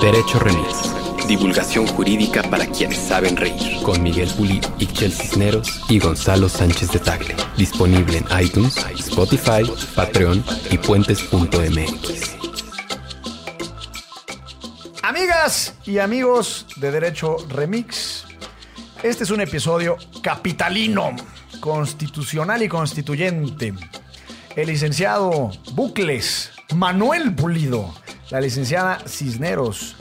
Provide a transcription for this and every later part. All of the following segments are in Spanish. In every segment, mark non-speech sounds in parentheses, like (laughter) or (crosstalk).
Derecho Remix. Divulgación jurídica para quienes saben reír. Con Miguel Puli, Ixchel Cisneros y Gonzalo Sánchez de Tagle. Disponible en iTunes, Spotify, Patreon y puentes.mx. Amigas y amigos de Derecho Remix, este es un episodio capitalino, constitucional y constituyente. El licenciado Bucles, Manuel Pulido, la licenciada Cisneros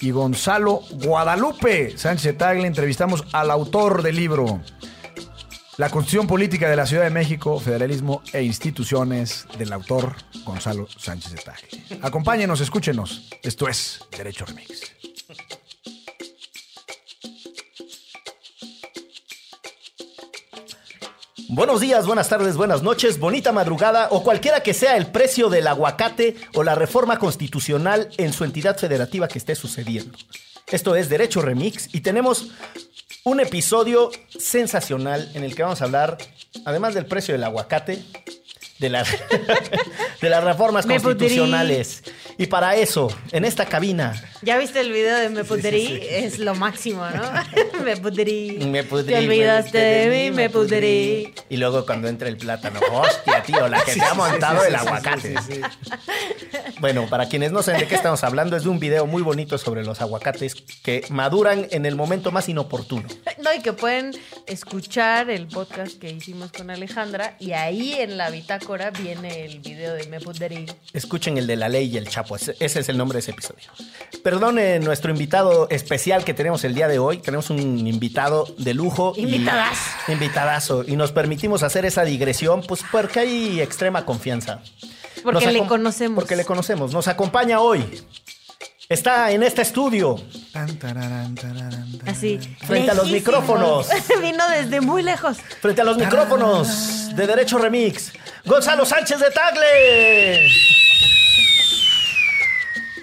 y Gonzalo Guadalupe Sánchez Tagle entrevistamos al autor del libro La Constitución Política de la Ciudad de México, Federalismo e Instituciones del autor Gonzalo Sánchez Tagle. Acompáñenos, escúchenos. Esto es Derecho Remix. Buenos días, buenas tardes, buenas noches, bonita madrugada o cualquiera que sea el precio del aguacate o la reforma constitucional en su entidad federativa que esté sucediendo. Esto es Derecho Remix y tenemos un episodio sensacional en el que vamos a hablar, además del precio del aguacate, de, la- (laughs) de las reformas Me constitucionales. Y para eso, en esta cabina, ¿Ya viste el video de Me Pudrí? Es lo máximo, ¿no? (laughs) me Pudrí. Me pudrí, Te olvidaste me- de mí, me pudrí. Y luego cuando entra el plátano, hostia, tío, la que te ha montado el aguacate. Bueno, para quienes no saben de qué estamos hablando, es de un video muy bonito sobre los aguacates que maduran en el momento más inoportuno. No, y que pueden escuchar el podcast que hicimos con Alejandra y ahí en la bitácora viene el video de Me Pudrí. Escuchen el de la ley y el chapo, ese ese es el nombre de ese episodio. Perdone nuestro invitado especial que tenemos el día de hoy. Tenemos un invitado de lujo. y- Invitadazo. Y nos permitimos hacer esa digresión, pues porque hay extrema confianza. Porque Nos le conocemos. Porque le conocemos. Nos acompaña hoy. Está en este estudio. Tan, tararán, tararán, tararán. Así. Frente a los micrófonos. (laughs) Vino desde muy lejos. Frente a los micrófonos de Derecho Remix. Gonzalo Sánchez de Tagle.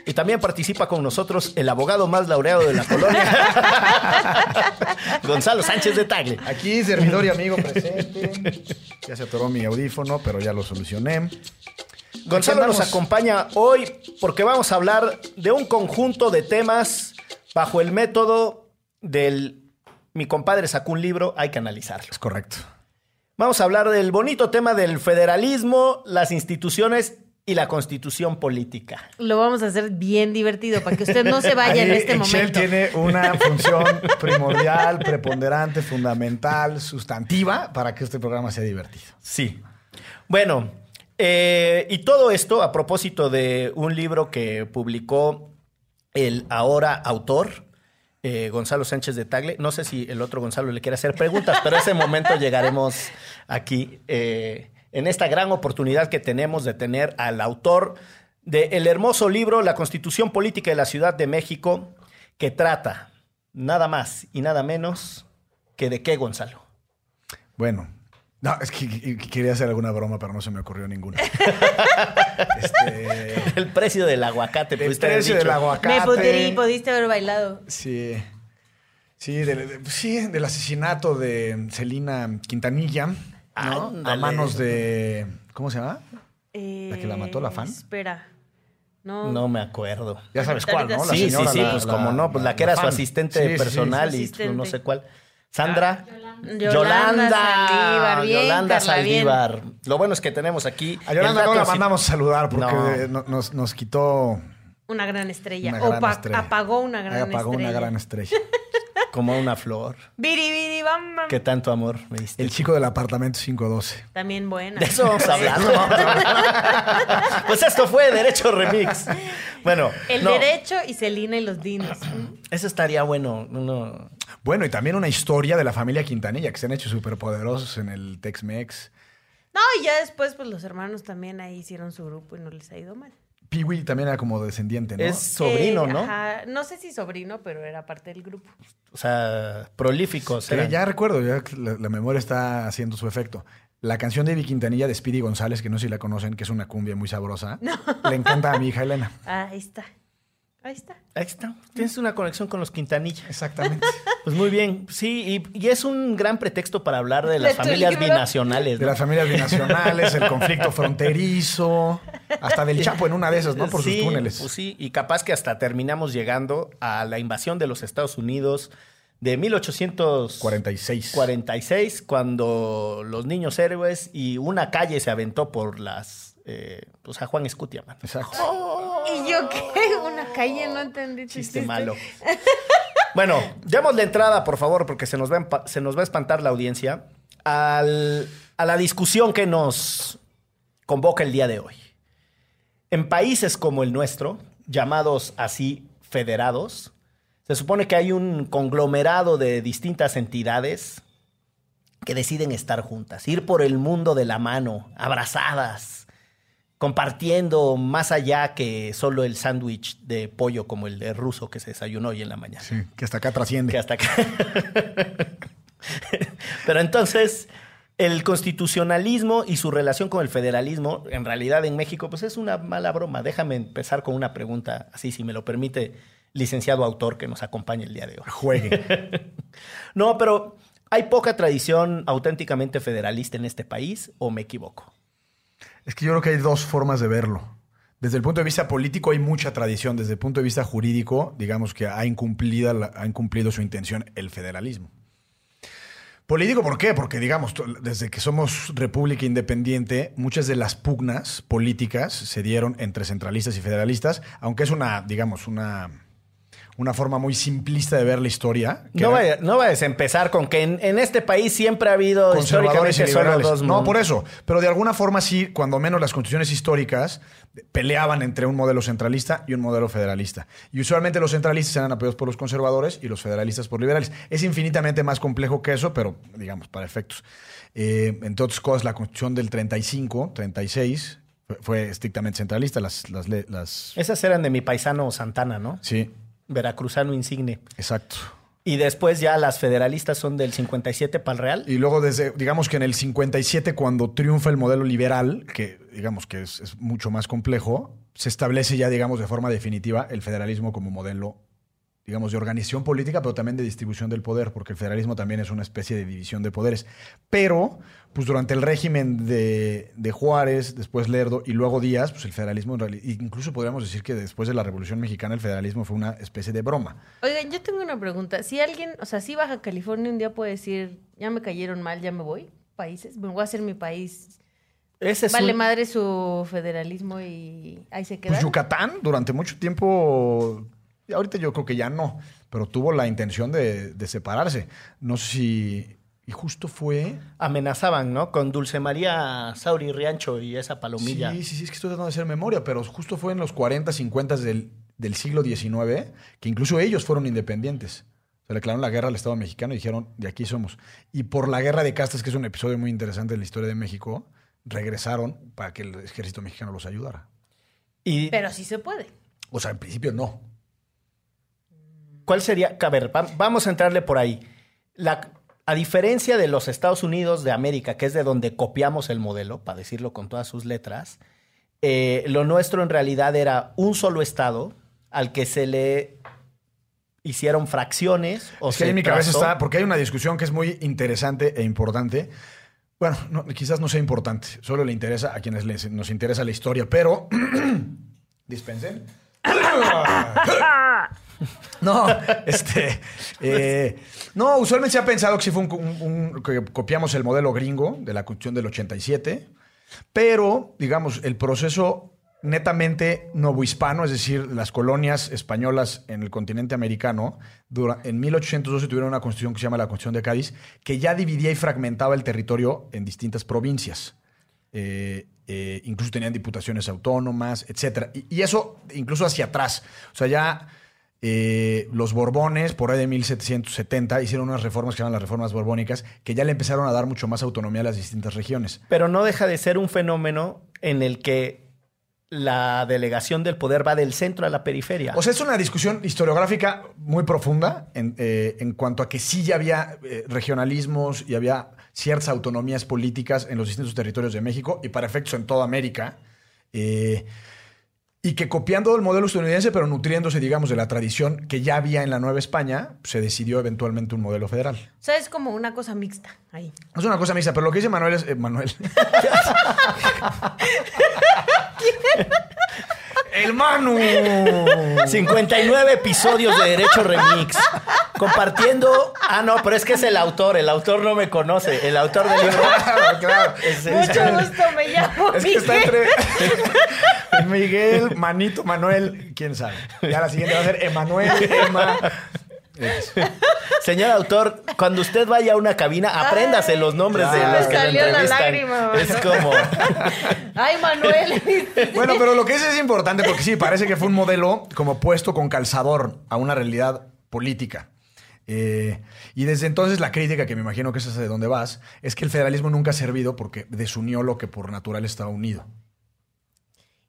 Y también participa con nosotros el abogado más laureado de la colonia. (laughs) Gonzalo Sánchez de Tagle. Aquí, servidor y amigo presente. Ya se atoró mi audífono, pero ya lo solucioné. Gonzalo nos acompaña hoy porque vamos a hablar de un conjunto de temas bajo el método del mi compadre sacó un libro, hay que analizarlo. Es correcto. Vamos a hablar del bonito tema del federalismo, las instituciones y la constitución política. Lo vamos a hacer bien divertido para que usted no se vaya en este momento. tiene una función primordial, preponderante, fundamental, sustantiva para que este programa sea divertido. Sí. Bueno, eh, y todo esto a propósito de un libro que publicó el ahora autor, eh, Gonzalo Sánchez de Tagle. No sé si el otro Gonzalo le quiere hacer preguntas, pero ese momento (laughs) llegaremos aquí eh, en esta gran oportunidad que tenemos de tener al autor del hermoso libro La Constitución Política de la Ciudad de México, que trata nada más y nada menos que de qué, Gonzalo. Bueno, no, es que, que- que quería hacer alguna broma, pero no se me ocurrió ninguna. (laughs) este, El precio del aguacate. el precio del aguacate. Me Pudrí, pudiste haber bailado. Sí. Sí, del, de- sí, del asesinato de Celina Quintanilla, ¿no? A manos de. ¿Cómo se llama? ¿La que la mató, la fan? Eh, Espera. No. No me acuerdo. Ya sabes cuál, ¿no? La sí, sí, señora, sí, la- pues la- como no, pues la, que la era su asistente Sí, sí, sí. personal y asistente. no sé cuál. Sandra. Yolanda Saldívar, bien, Yolanda Carla, bien. Saldívar. Lo bueno es que tenemos aquí. A Yolanda no la mandamos a saludar porque No. no- nos, nos quitó Una gran estrella. una o gran pa- estrella. apagó una gran Apagó estrella. una gran estrella. (laughs) como una flor. Biri, biri, bam, bam. Que tanto amor me diste. El chico del apartamento 512. También buena. De eso vamos a hablar. ¿no? Vamos a hablar. pues esto fue Derecho Remix. Bueno, El no, derecho y Celina y los dinos. Eso estaría bueno. uno- Bueno, y también una historia de la familia Quintanilla, que se han hecho superpoderosos en el Tex-Mex. No, y ya después, pues los hermanos también ahí hicieron su grupo y no les ha ido mal. Peewee también era como descendiente, ¿no? Es sobrino, Eh, ¿no? ajá, no sé si sobrino, pero era parte del grupo. O sea, prolíficos. Sí, eran. ya recuerdo, ya que la, la memoria está haciendo su efecto. La canción de Ivy Quintanilla de Speedy González, que no sé si la conocen, que es una cumbia muy sabrosa, (laughs) le encanta a mi hija Elena. Ah, ahí está. Ahí está. Ahí está. Tienes una conexión con los Quintanilla. Exactamente. (laughs) Pues muy bien. Sí, y, y es un gran pretexto para hablar de las (laughs) familias binacionales. De las familias binacionales, el conflicto (laughs) fronterizo, hasta del Chapo en una de esas, ¿no? Por Sí, sus túneles. Pues sí, y capaz que hasta terminamos llegando a la invasión de los Estados Unidos de 1846, 46. cuando los niños héroes y una calle se aventó por las. Eh, pues a Juan Escutia, man. Exacto. ¿Y yo qué? Una calle, no entendí. Chiste chiste. malo. Bueno, demos la entrada, por favor, porque se nos va a, se nos va a espantar la audiencia, al- a la discusión que nos convoca el día de hoy. En países como el nuestro, llamados así federados, se supone que hay un conglomerado de distintas entidades que deciden estar juntas, ir por el mundo de la mano, abrazadas, compartiendo más allá que solo el sándwich de pollo como el de ruso que se desayunó hoy en la mañana. Sí, que hasta acá trasciende. Que hasta acá. (laughs) Pero entonces, el constitucionalismo y su relación con el federalismo, en realidad en México, pues es una mala broma. Déjame empezar con una pregunta, así si me lo permite, licenciado autor que nos acompaña el día de hoy. Juegue. (laughs) No, pero ¿hay poca tradición auténticamente federalista en este país o me equivoco? Es que yo creo que hay dos formas de verlo. Desde el punto de vista político hay mucha tradición. Desde el punto de vista jurídico, digamos que ha incumplido, la- ha incumplido su intención el federalismo. Político, ¿por qué? Porque, digamos, desde que somos república independiente, muchas de las pugnas políticas se dieron entre centralistas y federalistas, aunque es una, digamos, una, una forma muy simplista de ver la historia. No, era- vaya- no vayas a empezar con que en, en este país siempre ha habido conservadores y históricamente solo liberales. dos No, por eso. Pero de alguna forma sí, cuando menos las constituciones históricas peleaban entre un modelo centralista y un modelo federalista. Y usualmente los centralistas eran apoyados por los conservadores y los federalistas por liberales. Es infinitamente más complejo que eso, pero digamos, para efectos. Eh, entre otras cosas, la constitución del 35, 36, fue, fue estrictamente centralista. Las, las- Esas eran de mi paisano Santana, ¿no? Sí, Veracruzano insigne. exacto. Y después ya las federalistas son del 57 para el Real. Y luego desde, digamos que en el 57, cuando triunfa el modelo liberal, que digamos que es, es mucho más complejo, se establece ya, digamos, de forma definitiva el federalismo como modelo, digamos, de organización política, pero también de distribución del poder, porque el federalismo también es una especie de división de poderes. Pero, pues durante el régimen de, de Juárez, después Lerdo y luego Díaz, pues el federalismo, en realidad, incluso podríamos decir que después de la Revolución Mexicana, el federalismo fue una especie de broma. Oigan, yo tengo una pregunta. Si alguien, o sea, si Baja California un día puede decir, ya me cayeron mal, ya me voy, países, me voy a hacer mi país. Ese es Vale un- madre su federalismo y ahí se queda. Pues Yucatán durante mucho tiempo, ahorita yo creo que ya no, pero tuvo la intención de, de separarse. No sé si... Y justo fue... amenazaban, ¿no? Con Dulce María Sauri Riancho y esa palomilla. Sí, sí, sí, es que estoy tratando de hacer memoria, pero justo fue en los 40, 50 del, del siglo XIX que incluso ellos fueron independientes. Se le declararon la guerra al Estado mexicano y dijeron, de aquí somos. Y por la guerra de castas, que es un episodio muy interesante de la historia de México, regresaron para que el ejército mexicano los ayudara. ¿Y Pero sí se puede. O sea, en principio no. Cuál sería? A ver, va- vamos a entrarle por ahí. La, a diferencia de los Estados Unidos de América, que es de donde copiamos el modelo, para decirlo con todas sus letras, eh, lo nuestro en realidad era un solo estado al que se le hicieron fracciones o Es que se en mi cabeza trazó- está, porque hay una discusión que es muy interesante e importante. Bueno, no, quizás no sea importante, solo le interesa a quienes les- nos interesa la historia, pero (clears throat) dispensen. No, este. eh, no, usualmente se ha pensado que sí fue un, que copiamos el modelo gringo de la Constitución del 87, pero, digamos, el proceso netamente novohispano, es decir, las colonias españolas en el continente americano, en 1812 tuvieron una constitución que se llama la Constitución de Cádiz, que ya dividía y fragmentaba el territorio en distintas provincias. Eh, eh, incluso tenían diputaciones autónomas, etcétera. Y, y eso incluso hacia atrás. O sea, ya eh, los Borbones, por ahí de 1770, hicieron unas reformas que se llaman las reformas borbónicas, que ya le empezaron a dar mucho más autonomía a las distintas regiones. Pero no deja de ser un fenómeno en el que la delegación del poder va del centro a la periferia. O sea, es una discusión historiográfica muy profunda en, eh, en cuanto a que sí ya había eh, regionalismos y había ciertas autonomías políticas en los distintos territorios de México y para efectos en toda América. Eh, y que copiando el modelo estadounidense, pero nutriéndose, digamos, de la tradición que ya había en la Nueva España, se decidió eventualmente un modelo federal. O sea, es como una cosa mixta ahí. Es una cosa mixta, pero lo que dice Manuel es... eh, Manuel. (laughs) (laughs) ¡El Manu! 59 episodios de Derecho Remix. Compartiendo. Ah, no, pero es que es el autor. El autor no me conoce. El autor del libro. Claro, (laughs) claro. Es- es- Mucho gusto, me llamo Es que está Miguel. entre (laughs) Miguel, Manito, Manuel, quién sabe. Ya la siguiente va a ser Emanuel, Emma. (laughs) Señor autor, cuando usted vaya a una cabina, apréndase los nombres de los que Salió la entrevistan. lágrima, es como. (laughs) Ay, Manuel. (laughs) Bueno, pero lo que es es importante porque sí, parece que fue un modelo como puesto con calzador a una realidad política. Eh, y desde entonces la crítica, que me imagino que es hacia donde vas, es que el federalismo nunca ha servido porque desunió lo que por natural estaba unido.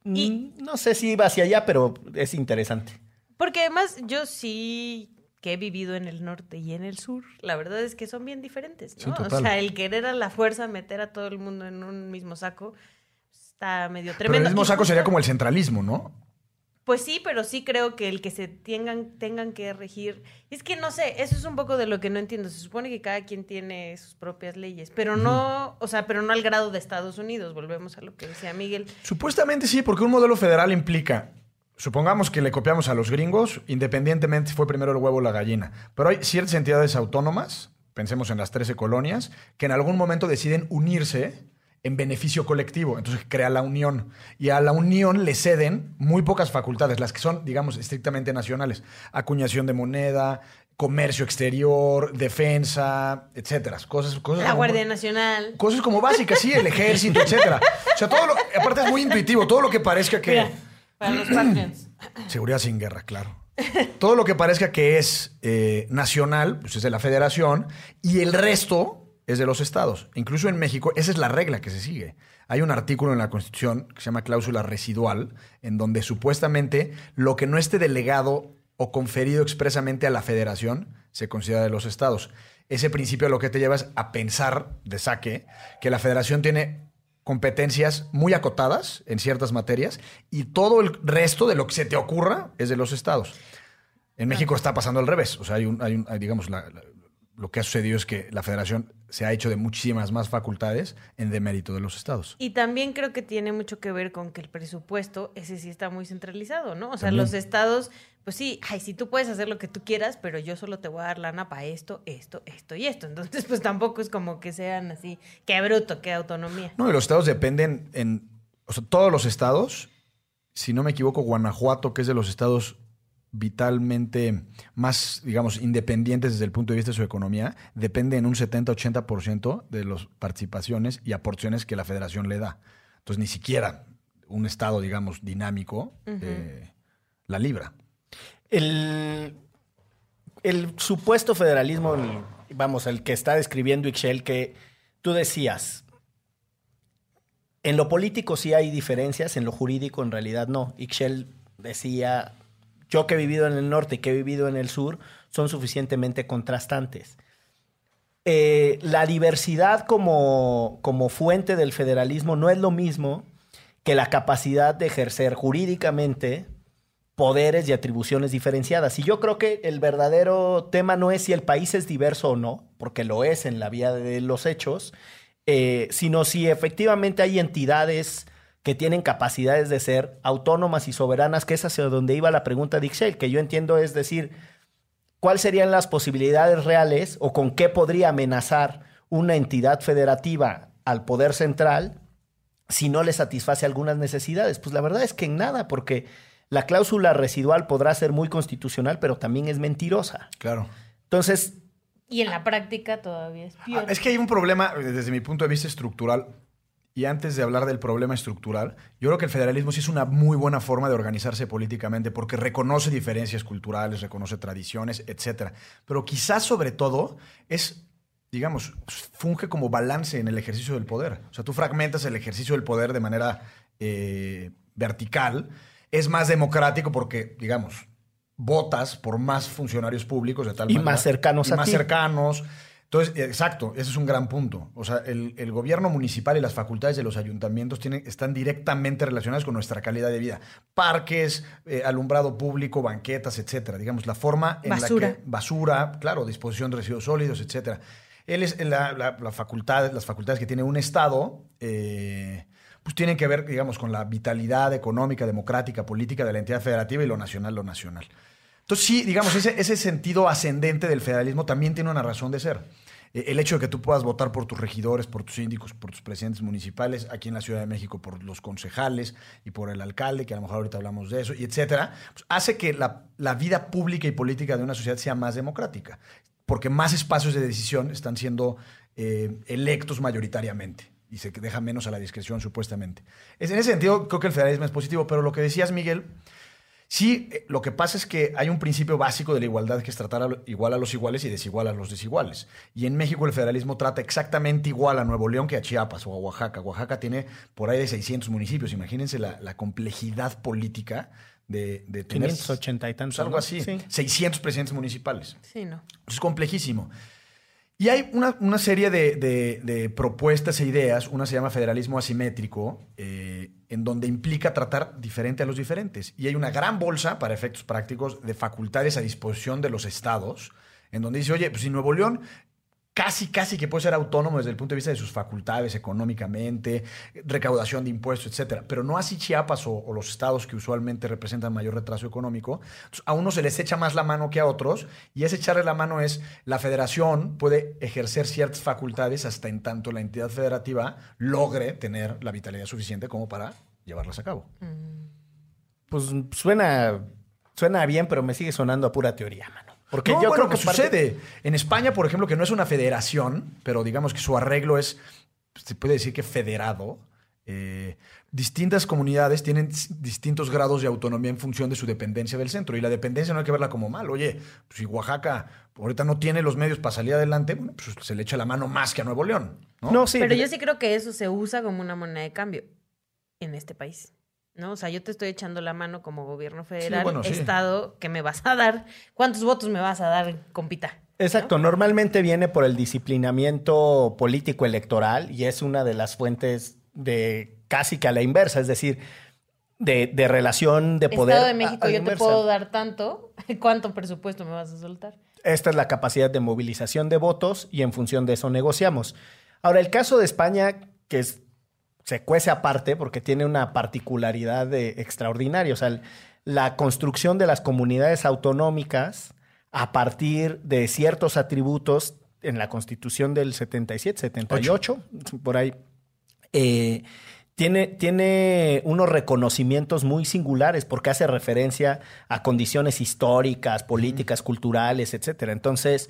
Y no sé si iba hacia allá, pero es interesante. Porque además yo sí que he vivido en el norte y en el sur, la verdad es que son bien diferentes, Sí, ¿no? o sea, el querer a la fuerza meter a todo el mundo en un mismo saco está medio Pero tremendo. el mismo saco sería como el centralismo, ¿no? Pues sí, pero sí creo que el que se tengan, tengan que regir. Es que no sé, eso es un poco de lo que no entiendo. Se supone que cada quien tiene sus propias leyes, pero no, o sea, pero no al grado de Estados Unidos. Volvemos a lo que decía Miguel. Supuestamente sí, porque un modelo federal implica, supongamos que le copiamos a los gringos, independientemente si fue primero el huevo o la gallina, pero hay ciertas entidades autónomas, pensemos en las 13 colonias, que en algún momento deciden unirse en beneficio colectivo, entonces crea la unión y a la unión le ceden muy pocas facultades, las que son, digamos, estrictamente nacionales, acuñación de moneda, comercio exterior, defensa, etcétera, cosas, cosas La como- Guardia Nacional. Cosas como básicas, sí, el ejército, etcétera. O sea, todo lo, aparte es muy intuitivo, todo lo que parezca que... Mira, para los. (clears throat) Seguridad sin guerra, claro. Todo lo que parezca que es eh, nacional, pues es de la federación, y el resto es de los estados. Incluso en México, esa es la regla que se sigue. Hay un artículo en la Constitución que se llama cláusula residual, en donde supuestamente lo que no esté delegado o conferido expresamente a la federación se considera de los estados. Ese principio lo que te lleva es a pensar de saque que la federación tiene competencias muy acotadas en ciertas materias y todo el resto de lo que se te ocurra es de los estados. En México está pasando al revés. O sea, hay un, hay un- hay, digamos, la- la- lo que ha sucedido es que la federación se ha hecho de muchísimas más facultades en demérito de los estados. Y también creo que tiene mucho que ver con que el presupuesto, ese sí está muy centralizado, ¿no? O sea, También. los estados, pues sí, ay, sí tú puedes hacer lo que tú quieras, pero yo solo te voy a dar lana para esto, esto, esto y esto. Entonces, pues tampoco es como que sean así, qué bruto, qué autonomía. No, y los estados dependen en. O sea, todos los estados, si no me equivoco, Guanajuato, que es de los estados vitalmente más, digamos, independientes desde el punto de vista de su economía, depende en un 70-80% de las participaciones y aportaciones que la federación le da. Entonces, ni siquiera un estado, digamos, dinámico eh, la libra. El, el supuesto federalismo, vamos, el que está describiendo Ixchel, que tú decías, en lo político sí hay diferencias, en lo jurídico en realidad no. Ixchel decía, yo que he vivido en el norte y que he vivido en el sur, son suficientemente contrastantes. Eh, la diversidad como, como fuente del federalismo no es lo mismo que la capacidad de ejercer jurídicamente poderes y atribuciones diferenciadas. Y yo creo que el verdadero tema no es si el país es diverso o no, porque lo es en la vía de los hechos, eh, sino si efectivamente hay entidades que tienen capacidades de ser autónomas y soberanas, que es hacia donde iba la pregunta de Ixchel, que yo entiendo es decir, ¿cuáles serían las posibilidades reales o con qué podría amenazar una entidad federativa al poder central si no le satisface algunas necesidades? Pues la verdad es que en nada, porque la cláusula residual podrá ser muy constitucional, pero también es mentirosa. Claro. Entonces, Y en la práctica todavía es Ah, peor. Es que hay un problema eh, desde mi punto de vista estructural. Y antes de hablar del problema estructural, yo creo que el federalismo sí es una muy buena forma de organizarse políticamente porque reconoce diferencias culturales, reconoce tradiciones, etcétera. Pero quizás sobre todo es, digamos, funge como balance en el ejercicio del poder. O sea, tú fragmentas el ejercicio del poder de manera eh, vertical. Es más democrático porque, digamos, votas por más funcionarios públicos de tal Y manera- más cercanos y a más ti. cercanos. Entonces, exacto, ese es un gran punto. O sea, el, el gobierno municipal y las facultades de los ayuntamientos tienen, están directamente relacionadas con nuestra calidad de vida. Parques, eh, alumbrado público, banquetas, etcétera. Digamos, la forma en Basura. la que... Basura, claro, disposición de residuos sólidos, etcétera. Él es la, la- la facultad, las facultades que tiene un Estado, eh, pues tienen que ver, digamos, con la vitalidad económica, democrática, política de la entidad federativa y lo nacional, lo nacional. Entonces, sí, digamos, ese, ese sentido ascendente del federalismo también tiene una razón de ser. Eh, El hecho de que tú puedas votar por tus regidores, por tus síndicos, por tus presidentes municipales, aquí en la Ciudad de México por los concejales y por el alcalde, que a lo mejor ahorita hablamos de eso, y etcétera, pues hace que la, la vida pública y política de una sociedad sea más democrática, porque más espacios de decisión están siendo eh, electos mayoritariamente y se deja menos a la discreción supuestamente. Es, en ese sentido, creo que el federalismo es positivo, pero lo que decías, Miguel, Sí, eh, lo que pasa es que hay un principio básico de la igualdad que es tratar a lo- igual a los iguales y desigual a los desiguales. Y en México el federalismo trata exactamente igual a Nuevo León que a Chiapas o a Oaxaca. Oaxaca tiene por ahí de 600 municipios. Imagínense la, la complejidad política de, de tener... 580 y tantos. pues, algo así. Sí. 600 presidentes municipales. Sí, no. Es complejísimo. Y hay una, una serie de, de- propuestas e ideas, una se llama federalismo asimétrico, eh, en donde implica tratar diferente a los diferentes. Y hay una gran bolsa, para efectos prácticos, de facultades a disposición de los estados, en donde dice, oye, pues si Nuevo León casi, casi que puede ser autónomo desde el punto de vista de sus facultades económicamente, recaudación de impuestos, etcétera. Pero no así Chiapas o, o los estados que usualmente representan mayor retraso económico. Entonces, a unos se les echa más la mano que a otros, y ese echarle la mano es la federación puede ejercer ciertas facultades hasta en tanto la entidad federativa logre tener la vitalidad suficiente como para llevarlas a cabo. Pues suena, suena bien, pero me sigue sonando a pura teoría, mano. Porque No, yo bueno, creo que que parte- sucede. En España, por ejemplo, que no es una federación, pero digamos que su arreglo es, se puede decir que federado. eh, distintas comunidades tienen distintos grados de autonomía en función de su dependencia del centro. Y la dependencia no hay que verla como mal. Oye, pues si Oaxaca ahorita no tiene los medios para salir adelante, bueno, pues se le echa la mano más que a Nuevo León. No, No, sí. Pero de- yo sí creo que eso se usa como una moneda de cambio en este país. ¿No? O sea, yo te estoy echando la mano como gobierno federal, bueno, sí. Estado, que me vas a dar. ¿Cuántos votos me vas a dar, compita? Exacto, normalmente viene por el disciplinamiento político electoral y es una de las fuentes de casi que a la inversa, es decir, de, de relación de poder. Estado de México, a yo te puedo dar tanto. (laughs) ¿Cuánto presupuesto me vas a soltar? Esta es la capacidad de movilización de votos y en función de eso negociamos. Ahora, el caso de España, que es- se cuece aparte porque tiene una particularidad de- extraordinaria, o sea, el- la construcción de las comunidades autonómicas a partir de ciertos atributos en la Constitución del 77, 78, por ahí, eh, tiene, tiene unos reconocimientos muy singulares porque hace referencia a condiciones históricas, políticas, culturales, etcétera. Entonces,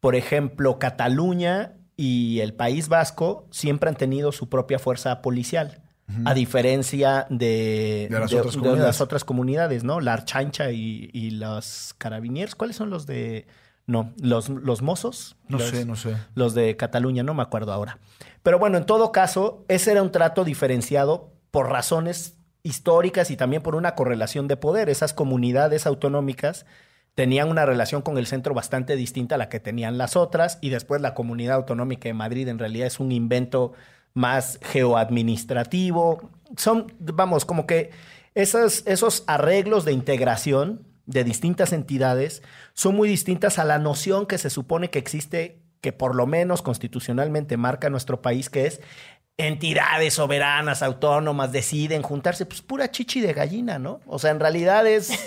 por ejemplo, Cataluña y el País Vasco siempre han tenido su propia fuerza policial. A diferencia de, De las otras comunidades. las otras comunidades, ¿no? La Archancha y, y los carabiniers. ¿Cuáles son los de...? No, los, los mozos. No Los- sé, no sé. los de Cataluña, no me acuerdo ahora. Pero bueno, en todo caso, ese era un trato diferenciado por razones históricas y también por una correlación de poder. Esas comunidades autonómicas tenían una relación con el centro bastante distinta a la que tenían las otras y después la comunidad autonómica de Madrid en realidad es un invento más geoadministrativo. Son, vamos, como que esos, esos arreglos de integración de distintas entidades son muy distintas a la noción que se supone que existe, que por lo menos constitucionalmente marca nuestro país, que es entidades soberanas, autónomas, deciden juntarse, pues pura chichi de gallina, ¿no? O sea, en realidad es... (laughs)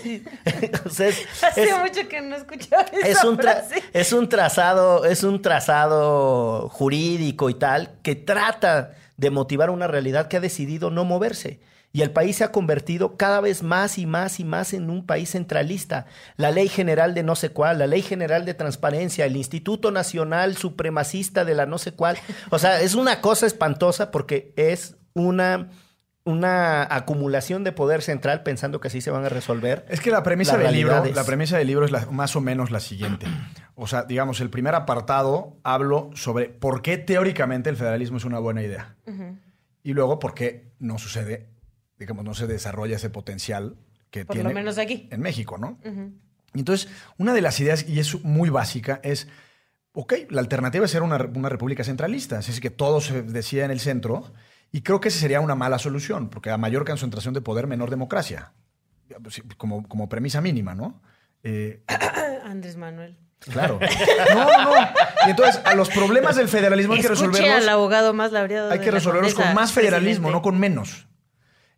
(laughs) o sea, es- Hace es- mucho que no escuchaba esa es un, tra- frase. es un trazado, es un trazado jurídico y tal que trata de motivar una realidad que ha decidido no moverse. Y el país se ha convertido cada vez más y más y más en un país centralista. La ley general de no sé cuál, la ley general de transparencia, el Instituto Nacional Supremacista de la no sé cuál. O sea, es una cosa espantosa porque es una, una acumulación de poder central pensando que así se van a resolver. Es que la premisa del libro, la premisa del libro es la- más o menos la siguiente. O sea, digamos, el primer apartado hablo sobre por qué teóricamente el federalismo es una buena idea. Y luego por qué no sucede, digamos, no se desarrolla ese potencial que Por tiene lo menos aquí. en México, ¿no? Entonces, una de las ideas, y es muy básica, es ok, la alternativa es ser una, una república centralista, así es que todo se decida en el centro, y creo que esa sería una mala solución, porque a mayor concentración de poder, menor democracia, como, como premisa mínima, ¿no? Eh, (coughs) Andrés Manuel. claro. No, no. Y entonces, a los problemas del federalismo hay que resolverlos. al abogado más laureado Hay que resolverlos con más federalismo, presidente. no con menos.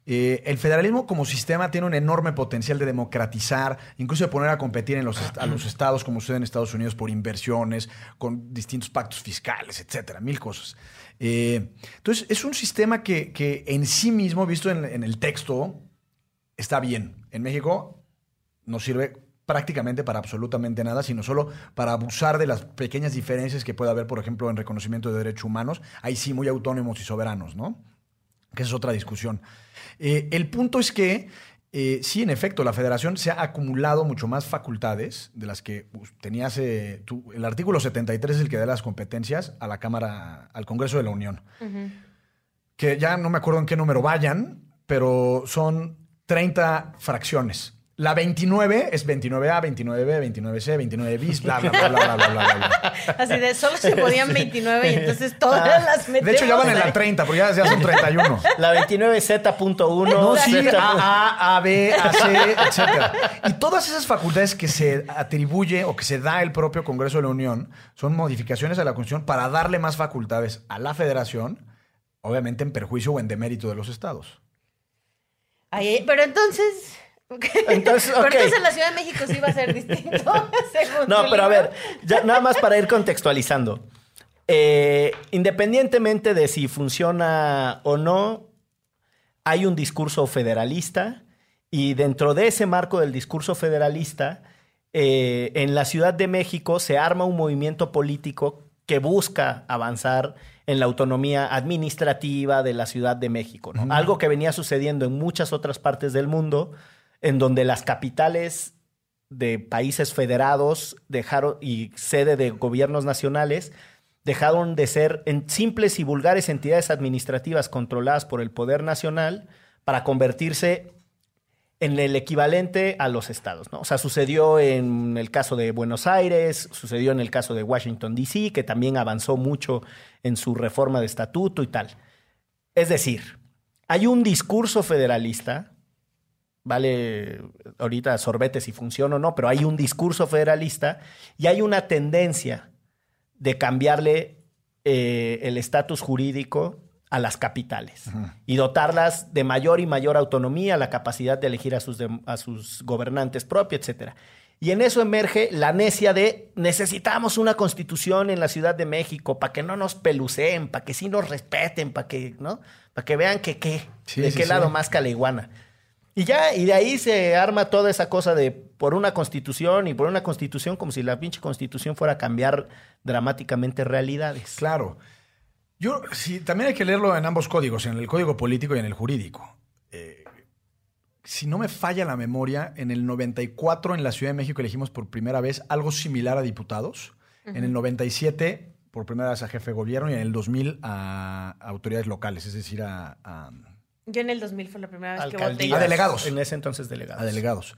Eh, el federalismo como sistema tiene un enorme potencial de democratizar, incluso de poner a competir en los a los estados, como sucede en Estados Unidos, por inversiones, con distintos pactos fiscales, etcétera, mil cosas. Eh, entonces, es un sistema que, en sí mismo, visto en, en el texto, está bien. En México no sirve prácticamente para absolutamente nada, sino solo para abusar de las pequeñas diferencias que puede haber, por ejemplo, en reconocimiento de derechos humanos, ahí sí muy autónomos y soberanos, ¿no? Que esa es otra discusión. Eh, el punto es que, eh, sí, en efecto, la federación se ha acumulado mucho más facultades de las que pues, tenía hace... tú- el artículo 73 es el que da las competencias a la Cámara, al Congreso de la Unión que ya no me acuerdo en qué número vayan, pero son 30 fracciones. La 29 es 29A, 29B, 29C, 29 bis, bla, bla, bla, bla, bla, bla, bla, (laughs) Así de solo se podían 29 y entonces ah. todas ah, las metemos. De hecho, ya van en la 30, porque ya, ya son 31. La 29Z.1. No, sí, Z. A, A, A, B, A, C, etc. Y todas esas facultades que se atribuye o que se da el propio Congreso de la Unión son modificaciones a la Constitución para darle más facultades a la Federación, obviamente en perjuicio o en demérito de los estados. Ahí, pero entonces... Entonces, Pero ok. entonces en la Ciudad de México sí va a ser distinto. (laughs) según No, pero a ver, ya, nada más para ir contextualizando. Eh, independientemente de si funciona o no, hay un discurso federalista y dentro de ese marco del discurso federalista, eh, en la Ciudad de México se arma un movimiento político que busca avanzar en la autonomía administrativa de la Ciudad de México. ¿no? Algo que venía sucediendo en muchas otras partes del mundo, en donde las capitales de países federados dejaron y sede de gobiernos nacionales dejaron de ser en simples y vulgares entidades administrativas controladas por el poder nacional para convertirse en el equivalente a los estados, ¿no? O sea, sucedió en el caso de Buenos Aires, sucedió en el caso de Washington D.C., que también avanzó mucho en su reforma de estatuto y tal. Es decir, hay un discurso federalista, vale ahorita sorbete si funciona o no, pero hay un discurso federalista y hay una tendencia de cambiarle eh, el estatus jurídico a las capitales y dotarlas de mayor y mayor autonomía, la capacidad de elegir a sus, a sus gobernantes propios, etc. Y en eso emerge la necia de necesitamos una constitución en la Ciudad de México para que no nos peluceen, para que sí nos respeten, para que, ¿no? Para que vean que qué, Sí, de sí, qué sí. lado más caliguana. Y ya, y de ahí se arma toda esa cosa de por una constitución y por una constitución, como si la pinche constitución fuera a cambiar dramáticamente realidades. Claro. Yo, sí, también hay que leerlo en ambos códigos, en el código político y en el jurídico. Eh, si no me falla la memoria, en el 94 en la Ciudad de México elegimos por primera vez algo similar a diputados. En el 97 por primera vez a jefe de gobierno y en el 2000 a, a autoridades locales, es decir, a, a- Yo en el 2000 fue la primera vez que voté. A delegados. En ese entonces delegados. a delegados.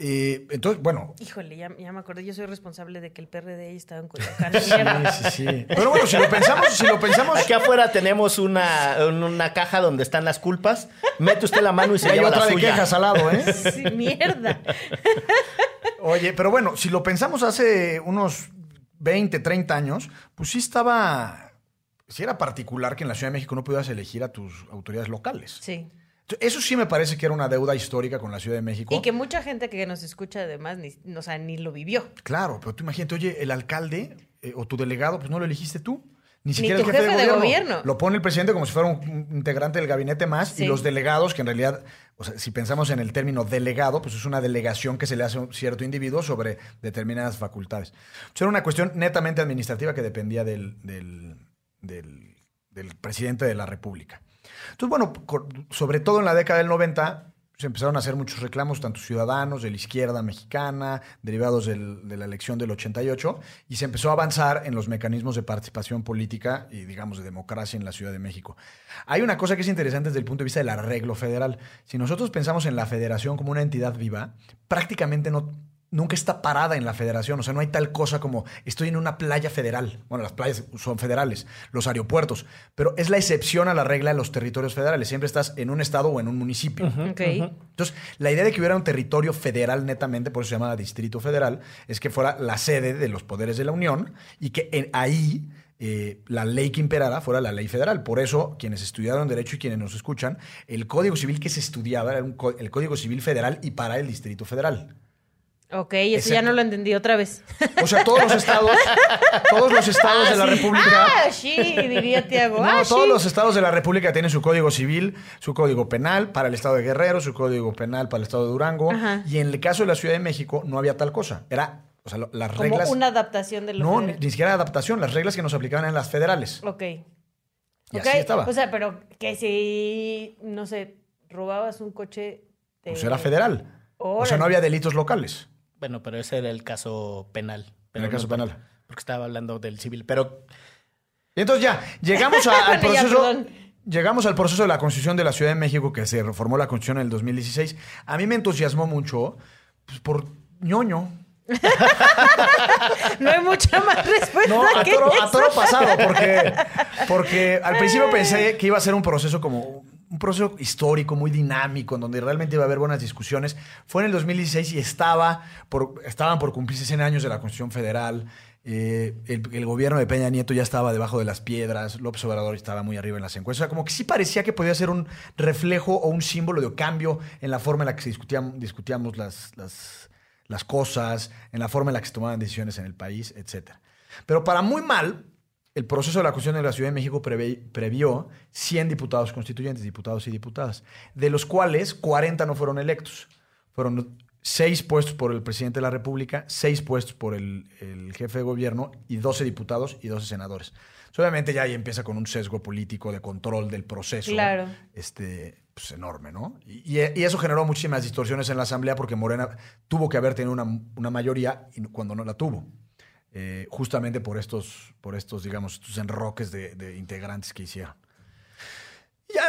Eh, entonces, bueno, Híjole, ya, ya me acordé. Yo soy responsable de que el PRD estaba en (laughs) Coyoacán. Mierda. sí, sí, sí. Pero bueno, si lo pensamos, si lo pensamos, Aquí afuera tenemos una, una caja donde están las culpas. Mete usted la mano y se hay lleva otra la de suya. quejas al lado, ¿eh? (laughs) Sí, mierda. Oye, pero bueno, si lo pensamos hace unos 20, 30 años, pues sí estaba. Sí era particular que en la Ciudad de México no pudieras elegir a tus autoridades locales. Sí. Eso sí me parece que era una deuda histórica con la Ciudad de México. Y que mucha gente que nos escucha además ni, o sea, ni lo vivió. Claro, pero tú imagínate, oye, el alcalde eh, o tu delegado, pues no lo elegiste tú. Ni Ni siquiera tu el jefe, jefe de, de gobierno. Lo pone el presidente como si fuera un, un integrante del gabinete más. Sí. Y los delegados, que en realidad, o sea, si pensamos en el término delegado, pues es una delegación que se le hace a un cierto individuo sobre determinadas facultades. Entonces era una cuestión netamente administrativa que dependía del, del, del- presidente de la República. Entonces, bueno, sobre todo en la década del 90 se empezaron a hacer muchos reclamos, tanto ciudadanos, de la izquierda mexicana, derivados de la elección del 88, y se empezó a avanzar en los mecanismos de participación política y, digamos, de democracia en la Ciudad de México. Hay una cosa que es interesante desde el punto de vista del arreglo federal. Si nosotros pensamos en la federación como una entidad viva, prácticamente no, nunca está parada en la federación. O sea, no hay tal cosa como estoy en una playa federal. Bueno, las playas son federales, los aeropuertos. Pero es la excepción a la regla de los territorios federales. Siempre estás en un estado o en un municipio. Entonces, la idea de que hubiera un territorio federal netamente, por eso se llama Distrito Federal, es que fuera la sede de los poderes de la Unión y que en- ahí eh, la ley que imperara fuera la ley federal. Por eso, quienes estudiaron Derecho y quienes nos escuchan, el Código Civil que se estudiaba era un el Código Civil Federal y para el Distrito Federal. Ok, eso ya no lo entendí otra vez. O sea, todos los estados, todos los estados de la República. Ah, sí, diría Tiago. No, ah, todos sí. los estados de la República tienen su código civil, su código penal para el estado de Guerrero, su código penal para el estado de Durango. Ajá. Y en el caso de la Ciudad de México no había tal cosa. Era, o sea, las Como reglas. una adaptación de lo no, ni, siquiera adaptación. Las reglas que nos aplicaban eran las federales. Ok. Y Ok, así estaba. O sea, pero que si, no sé, robabas un coche. de- pues era federal. O sea, no había delitos locales. Bueno, pero ese era el caso penal. Pero el caso no- penal. Porque estaba hablando del civil. Pero Y entonces ya, llegamos a- (laughs) al ya, proceso. llegamos al proceso de la Constitución de la Ciudad de México, que se reformó la Constitución en el 2016. A mí me entusiasmó mucho, pues, por ñoño. (laughs) No hay mucha más respuesta No, a que toro, a eso. toro pasado, porque, porque al principio (laughs) pensé que iba a ser un proceso como un proceso histórico, muy dinámico, en donde realmente iba a haber buenas discusiones. Fue en el 2016 y estaba por, estaban por cumplirse 100 años de la Constitución Federal. Eh, el, gobierno de Peña Nieto ya estaba debajo de las piedras, López Obrador estaba muy arriba en las encuestas. O sea, como que sí parecía que podía ser un reflejo o un símbolo de cambio en la forma en la que se discutían, discutíamos las, las, las cosas, en la forma en la que se tomaban decisiones en el país, etc. Pero para muy mal, el proceso de la Constitución de la Ciudad de México previó 100 diputados constituyentes, diputados y diputadas, de los cuales 40 no fueron electos. Fueron seis puestos por el presidente de la República, seis puestos por el, el jefe de gobierno y 12 diputados y 12 senadores. Entonces, obviamente ya ahí empieza con un sesgo político de control del proceso. Claro. Este, pues enorme, ¿no? Y, eso generó muchísimas distorsiones en la Asamblea porque Morena tuvo que haber tenido una, una mayoría y cuando no la tuvo. Eh, justamente por estos, por estos, digamos, estos enroques de, integrantes que hicieron.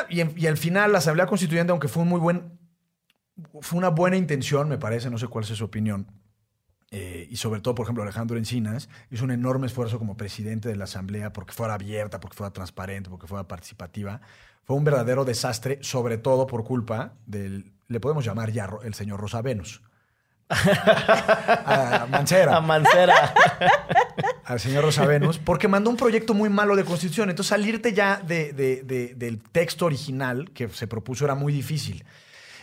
Y, al final la Asamblea Constituyente, aunque fue un muy buen, fue una buena intención, me parece, no sé cuál es su opinión, eh, y sobre todo, por ejemplo, Alejandro Encinas hizo un enorme esfuerzo como presidente de la Asamblea porque fuera abierta, porque fuera transparente, porque fuera participativa. Fue un verdadero desastre, sobre todo por culpa del, le podemos llamar ya el señor Rosa Venus. A Mancera (laughs) a Mancera. (laughs) al señor Rosa Venus, porque mandó un proyecto muy malo de constitución. Entonces, salirte ya de- de- de- del texto original que se propuso era muy difícil.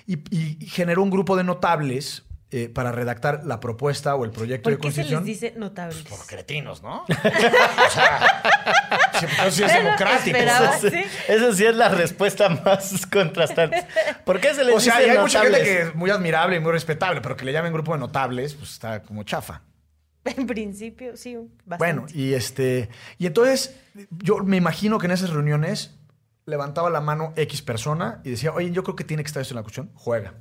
Y, y generó un grupo de notables eh, para redactar la propuesta o el proyecto de ¿Por qué se les constitución. dice notables? Por cretinos, ¿no? (laughs) o sea, sí, pues, sí es democrático. esperaba. Eso sí- sí. Esa sí es la respuesta más contrastante. ¿Por qué se les O sea, dice y hay mucha gente notables? que es muy admirable y muy respetable, pero que le llamen grupo de notables, pues está como chafa. En principio, sí, bastante. Bueno, y este. Y entonces, yo me imagino que en esas reuniones levantaba la mano X persona y decía, oye, yo creo que tiene que estar esto en la cuestión, juega.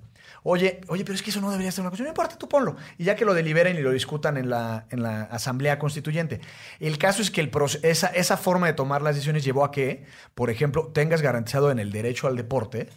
Oye, oye, pero es que eso no debería en la cuestión. No importa, tú ponlo. Y ya que lo deliberen y lo discutan en la, en la Asamblea Constituyente. El caso es que el esa, esa forma de tomar las decisiones llevó a que, por ejemplo, tengas garantizado en el derecho al deporte,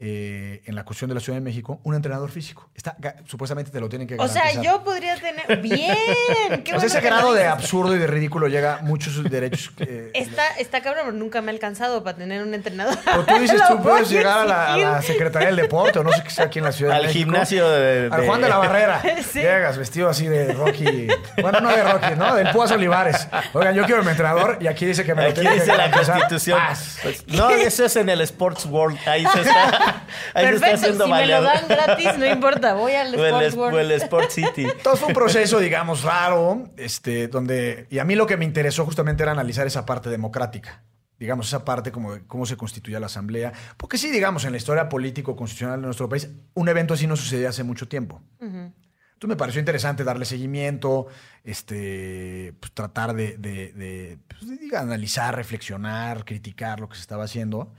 eh, en la cuestión de la Ciudad de México, un entrenador físico. Está, supuestamente te lo tienen que o garantizar. sea, yo podría tener. ¡Bien! (laughs) Qué O sea, ese grado de absurdo y de ridículo llega a muchos derechos. eh, Está, está cabrón, pero nunca me ha alcanzado para tener un entrenador. Pero tú dices, (laughs) tú puedes llegar a la, a la Secretaría del Deporte o no sé qué sea aquí en la Ciudad de Al México. gimnasio de- Al Juan de la Barrera. (laughs) Sí. Llegas vestido así de Rocky. Bueno, no de Rocky, ¿no? Del Púas Olivares. Oigan, yo quiero mi entrenador y aquí dice que me lo Aquí tiene que dice la constitución. Pues, no, eso es en el Sports World. Ahí se está, ahí se está Perfecto, haciendo si me lo dan gratis, no importa, voy al el, Sports el World. Sport City. Entonces fue un proceso, digamos, raro, este, donde, y a mí lo que me interesó justamente era analizar esa parte democrática, digamos, esa parte como de cómo se constituía la asamblea, porque sí, digamos, en la historia político-constitucional de nuestro país, un evento así no sucedía hace mucho tiempo. Entonces me pareció interesante darle seguimiento, este, pues, tratar de, de- de, pues, diga, analizar, reflexionar, criticar lo que se estaba haciendo,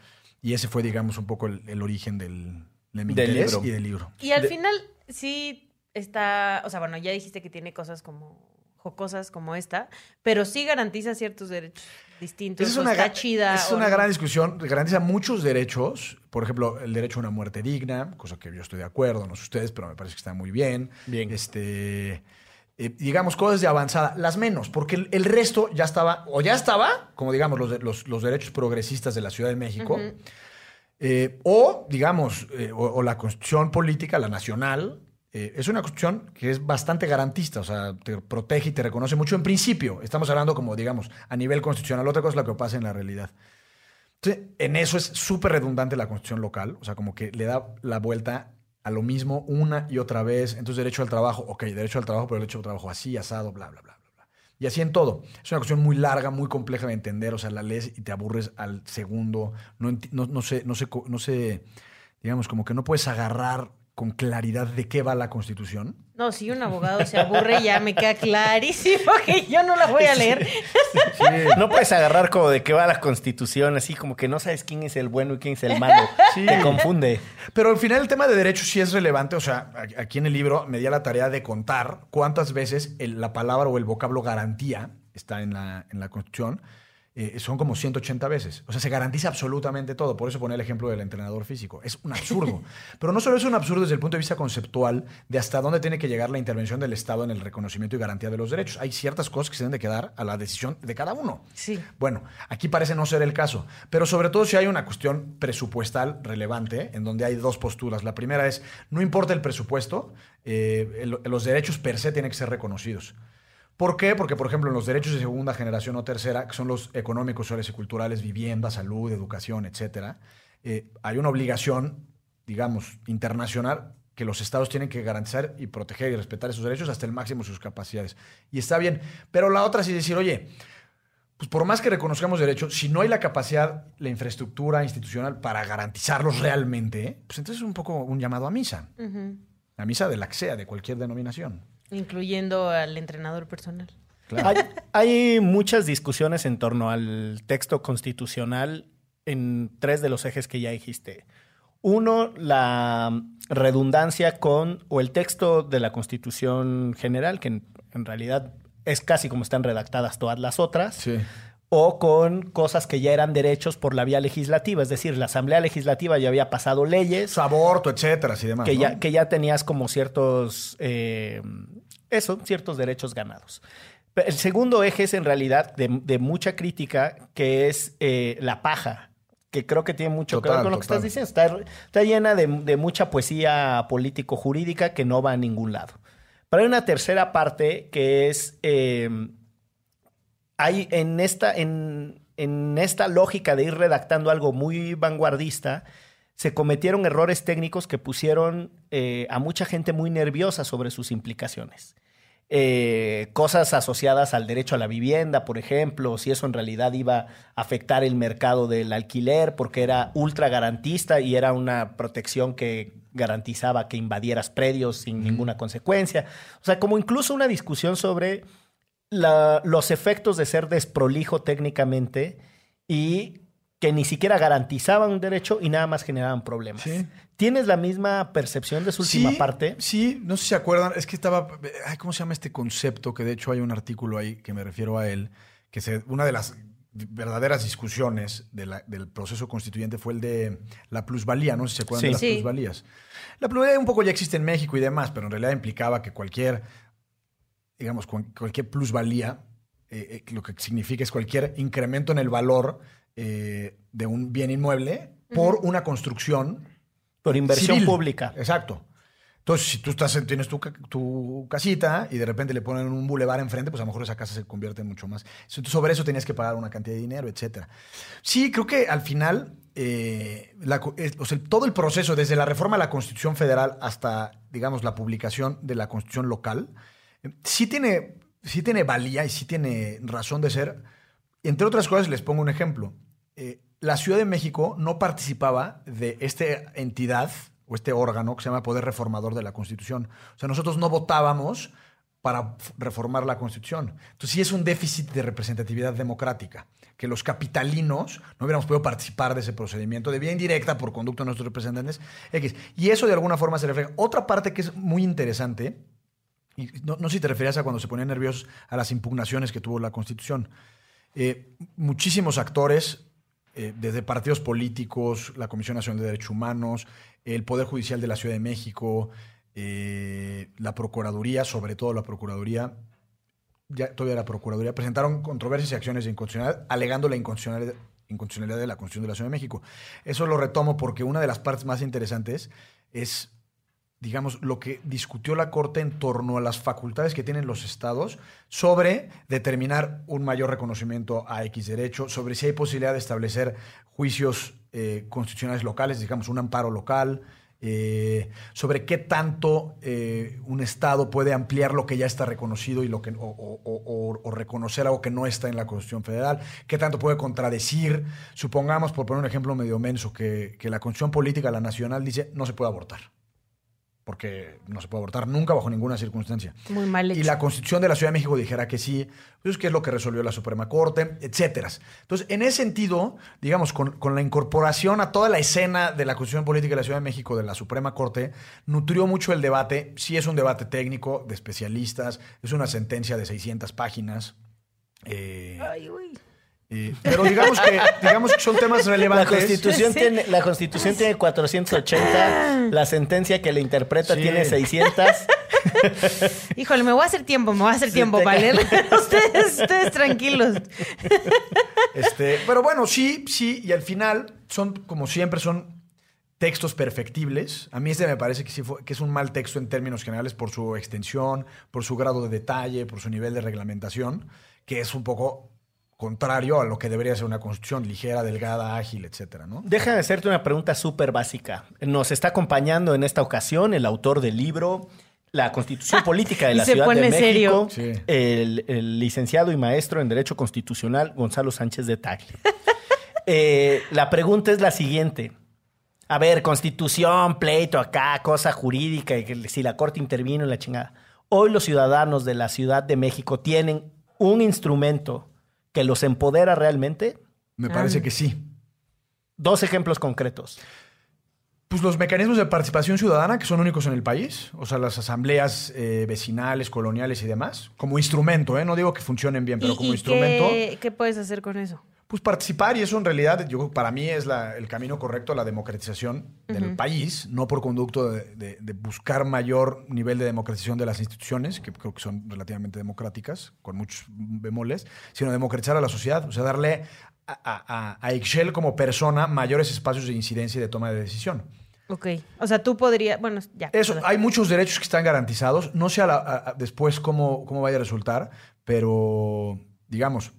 y ese fue, digamos, un poco el, el origen del, de mi Del interés libro. y del libro. Y al De- final sí está, o sea, bueno, ya dijiste que tiene cosas como jocosas como esta, pero sí garantiza ciertos derechos. distintos. Esa es una, está chida. es una no. gran discusión, garantiza muchos derechos, por ejemplo, el derecho a una muerte digna, cosa que yo estoy de acuerdo, no sé ustedes, pero me parece que está muy bien. Bien. Este, eh, digamos, cosas de avanzada, las menos, porque el, el resto ya estaba, o ya estaba, como digamos, los, los, los derechos progresistas de la Ciudad de México, eh, o, digamos, eh, o, o la constitución política, la nacional, es una constitución que es bastante garantista, o sea, te protege y te reconoce mucho en principio. Estamos hablando como, digamos, a nivel constitucional. Otra cosa es lo que pasa en la realidad. Entonces, en eso es súper redundante la constitución local, o sea, como que le da la vuelta a lo mismo una y otra vez. Entonces, derecho al trabajo, ok, derecho al trabajo, pero derecho al trabajo así, asado, bla, bla, bla, bla, bla. Y así en todo. Es una cuestión muy larga, muy compleja de entender, o sea, la lees y te aburres al segundo. No, no, no sé, no sé, no sé, digamos, como que no puedes agarrar con claridad de qué va la constitución. No, si un abogado se aburre, ya me queda clarísimo que yo no la voy a leer. No puedes agarrar como de qué va la constitución, así como que no sabes quién es el bueno y quién es el malo. Te confunde. Pero al final el tema de derechos sí es relevante. O sea, aquí en el libro me di a la tarea de contar cuántas veces el- la palabra o el vocablo garantía está en la, en la Constitución. Eh, son como 180 veces. O sea, se garantiza absolutamente todo. Por eso pone el ejemplo del entrenador físico. Es un absurdo. (laughs) Pero no solo es un absurdo desde el punto de vista conceptual de hasta dónde tiene que llegar la intervención del Estado en el reconocimiento y garantía de los derechos. Hay ciertas cosas que se deben de quedar a la decisión de cada uno. Sí. Bueno, aquí parece no ser el caso, pero sobre todo si hay una cuestión presupuestal relevante, en donde hay dos posturas. La primera es, no importa el presupuesto, eh, el- los derechos per se tienen que ser reconocidos. ¿Por qué? Porque, por ejemplo, en los derechos de segunda generación o tercera, que son los económicos, sociales y culturales, vivienda, salud, educación, etcétera, eh, hay una obligación, digamos, internacional que los estados tienen que garantizar y proteger y respetar esos derechos hasta el máximo de sus capacidades. Y está bien. Pero la otra sí es decir, oye, pues por más que reconozcamos derechos, si no hay la capacidad, la infraestructura institucional para garantizarlos realmente, pues entonces es un poco un llamado a misa. A misa de la que sea, de cualquier denominación. Incluyendo al entrenador personal. Hay, hay muchas discusiones en torno al texto constitucional en tres de los ejes que ya dijiste. Uno, la redundancia con, o el texto de la Constitución General, que en, en realidad es casi como están redactadas todas las otras, Sí. O con cosas que ya eran derechos por la vía legislativa. Es decir, la Asamblea Legislativa ya había pasado leyes aborto, etcétera, y demás. que, ¿no? ya, que ya tenías como ciertos, eh, eso, ciertos derechos ganados. El segundo eje es en realidad de, de mucha crítica, que es eh, la paja, que creo que tiene mucho que ver con lo que estás diciendo. Está, está llena de, de mucha poesía político-jurídica que no va a ningún lado. Pero hay una tercera parte que es... eh, hay en esta, en, en esta lógica de ir redactando algo muy vanguardista, se cometieron errores técnicos que pusieron eh, a mucha gente muy nerviosa sobre sus implicaciones. Eh, cosas asociadas al derecho a la vivienda, por ejemplo, si eso en realidad iba a afectar el mercado del alquiler, porque era ultra garantista y era una protección que garantizaba que invadieras predios sin ninguna consecuencia. O sea, como incluso una discusión sobre la- los efectos de ser desprolijo técnicamente y que ni siquiera garantizaban un derecho y nada más generaban problemas. Sí. ¿Tienes la misma percepción de su última Sí, parte? Sí, no sé si se acuerdan, es que estaba, ay, ¿cómo se llama este concepto? Que de hecho hay un artículo ahí que me refiero a él, que se, una de las verdaderas discusiones de la- del proceso constituyente fue el de la plusvalía, no sé si se acuerdan Sí. de las Sí. plusvalías. La plusvalía un poco ya existe en México y demás, pero en realidad implicaba que cualquier, digamos, cual- cualquier plusvalía, eh, eh, lo que significa es cualquier incremento en el valor eh, de un bien inmueble por una construcción Por inversión civil. pública. Exacto. Entonces, si tú estás, en- tienes tu, tu casita y de repente le ponen un bulevar enfrente, pues a lo mejor esa casa se convierte en mucho más. Entonces, sobre eso tenías que pagar una cantidad de dinero, etcétera. Sí, creo que al final, eh, la co- es- o sea, todo el proceso, desde la reforma de la Constitución Federal hasta, digamos, la publicación de la Constitución local, sí tiene, sí tiene valía y sí tiene razón de ser. Entre otras cosas, les pongo un ejemplo. Eh, la Ciudad de México no participaba de esta entidad o este órgano que se llama Poder Reformador de la Constitución. O sea, nosotros no votábamos para reformar la Constitución. Entonces sí es un déficit de representatividad democrática, que los capitalinos no hubiéramos podido participar de ese procedimiento de vía indirecta por conducto de nuestros representantes X. Y eso de alguna forma se refleja. Otra parte que es muy interesante, no sé si te referías a cuando se ponían nerviosos a las impugnaciones que tuvo la Constitución. eh, muchísimos actores, eh, desde partidos políticos, la Comisión Nacional de Derechos Humanos, el Poder Judicial de la Ciudad de México, eh, la Procuraduría, sobre todo la Procuraduría, ya todavía la Procuraduría, presentaron controversias y acciones de inconstitucionalidad, alegando la inconstitucionalidad, inconstitucionalidad de la Constitución de la Ciudad de México. Eso lo retomo porque una de las partes más interesantes es, digamos, lo que discutió la Corte en torno a las facultades que tienen los estados sobre determinar un mayor reconocimiento a X derecho, sobre si hay posibilidad de establecer juicios eh, constitucionales locales, digamos, un amparo local, eh, sobre qué tanto eh, un Estado puede ampliar lo que ya está reconocido y lo que, o, o- reconocer algo que no está en la Constitución Federal, qué tanto puede contradecir. Supongamos, por poner un ejemplo medio menso, que, que la Constitución Política, la nacional, dice no se puede abortar. Porque no se puede abortar nunca bajo ninguna circunstancia. Muy mal hecho. Y la Constitución de la Ciudad de México dijera que sí, pues que es lo que resolvió la Suprema Corte, etcétera. Entonces, en ese sentido, digamos, con, con la incorporación a toda la escena de la Constitución Política de la Ciudad de México de la Suprema Corte, nutrió mucho el debate. Sí es un debate técnico, de especialistas, es una sentencia de 600 páginas. eh, Ay, uy. Eh, pero digamos que, digamos que son temas La relevantes. constitución, Sí. tiene, la constitución tiene 480, la sentencia que la interpreta Sí. tiene 600. (laughs) Híjole, me voy a hacer tiempo, me voy a hacer tiempo, ¿vale? (laughs) ustedes, ustedes tranquilos. Este, pero bueno, sí, sí, y al final son, como siempre, son textos perfectibles. A mí este me parece que sí fue- que es un mal texto en términos generales por su extensión, por su grado de detalle, por su nivel de reglamentación, que es un poco contrario a lo que debería ser una constitución ligera, delgada, ágil, etcétera, ¿no? Déjame hacerte una pregunta súper básica. Nos está acompañando en esta ocasión el autor del libro La Constitución Política de la Ciudad de México. Sí. el, el licenciado y maestro en Derecho Constitucional Gonzalo Sánchez de Tagle. (laughs) Eh, la pregunta es la siguiente. A ver, constitución, pleito acá, cosa jurídica, y que si la Corte intervino en la chingada. Hoy los ciudadanos de la Ciudad de México tienen un instrumento que los empodera realmente. Me parece que sí. Dos ejemplos concretos. Pues los mecanismos de participación ciudadana que son únicos en el país, o sea, las asambleas eh, vecinales, coloniales y demás, como instrumento, ¿eh? no digo que funcionen bien, pero ¿Y- como y instrumento, qué, qué puedes hacer con eso? Pues participar y eso en realidad, yo para mí es la- el camino correcto a la democratización del país, no por conducto de, de- de buscar mayor nivel de democratización de las instituciones, que creo que son relativamente democráticas, con muchos bemoles, sino democratizar a la sociedad, o sea, darle a, a, a- Excel como persona mayores espacios de incidencia y de toma de decisión. Ok. O sea, tú podrías. Bueno, ya. Eso, perdón. hay muchos derechos que están garantizados. No sé a la- después cómo, cómo vaya a resultar, pero digamos,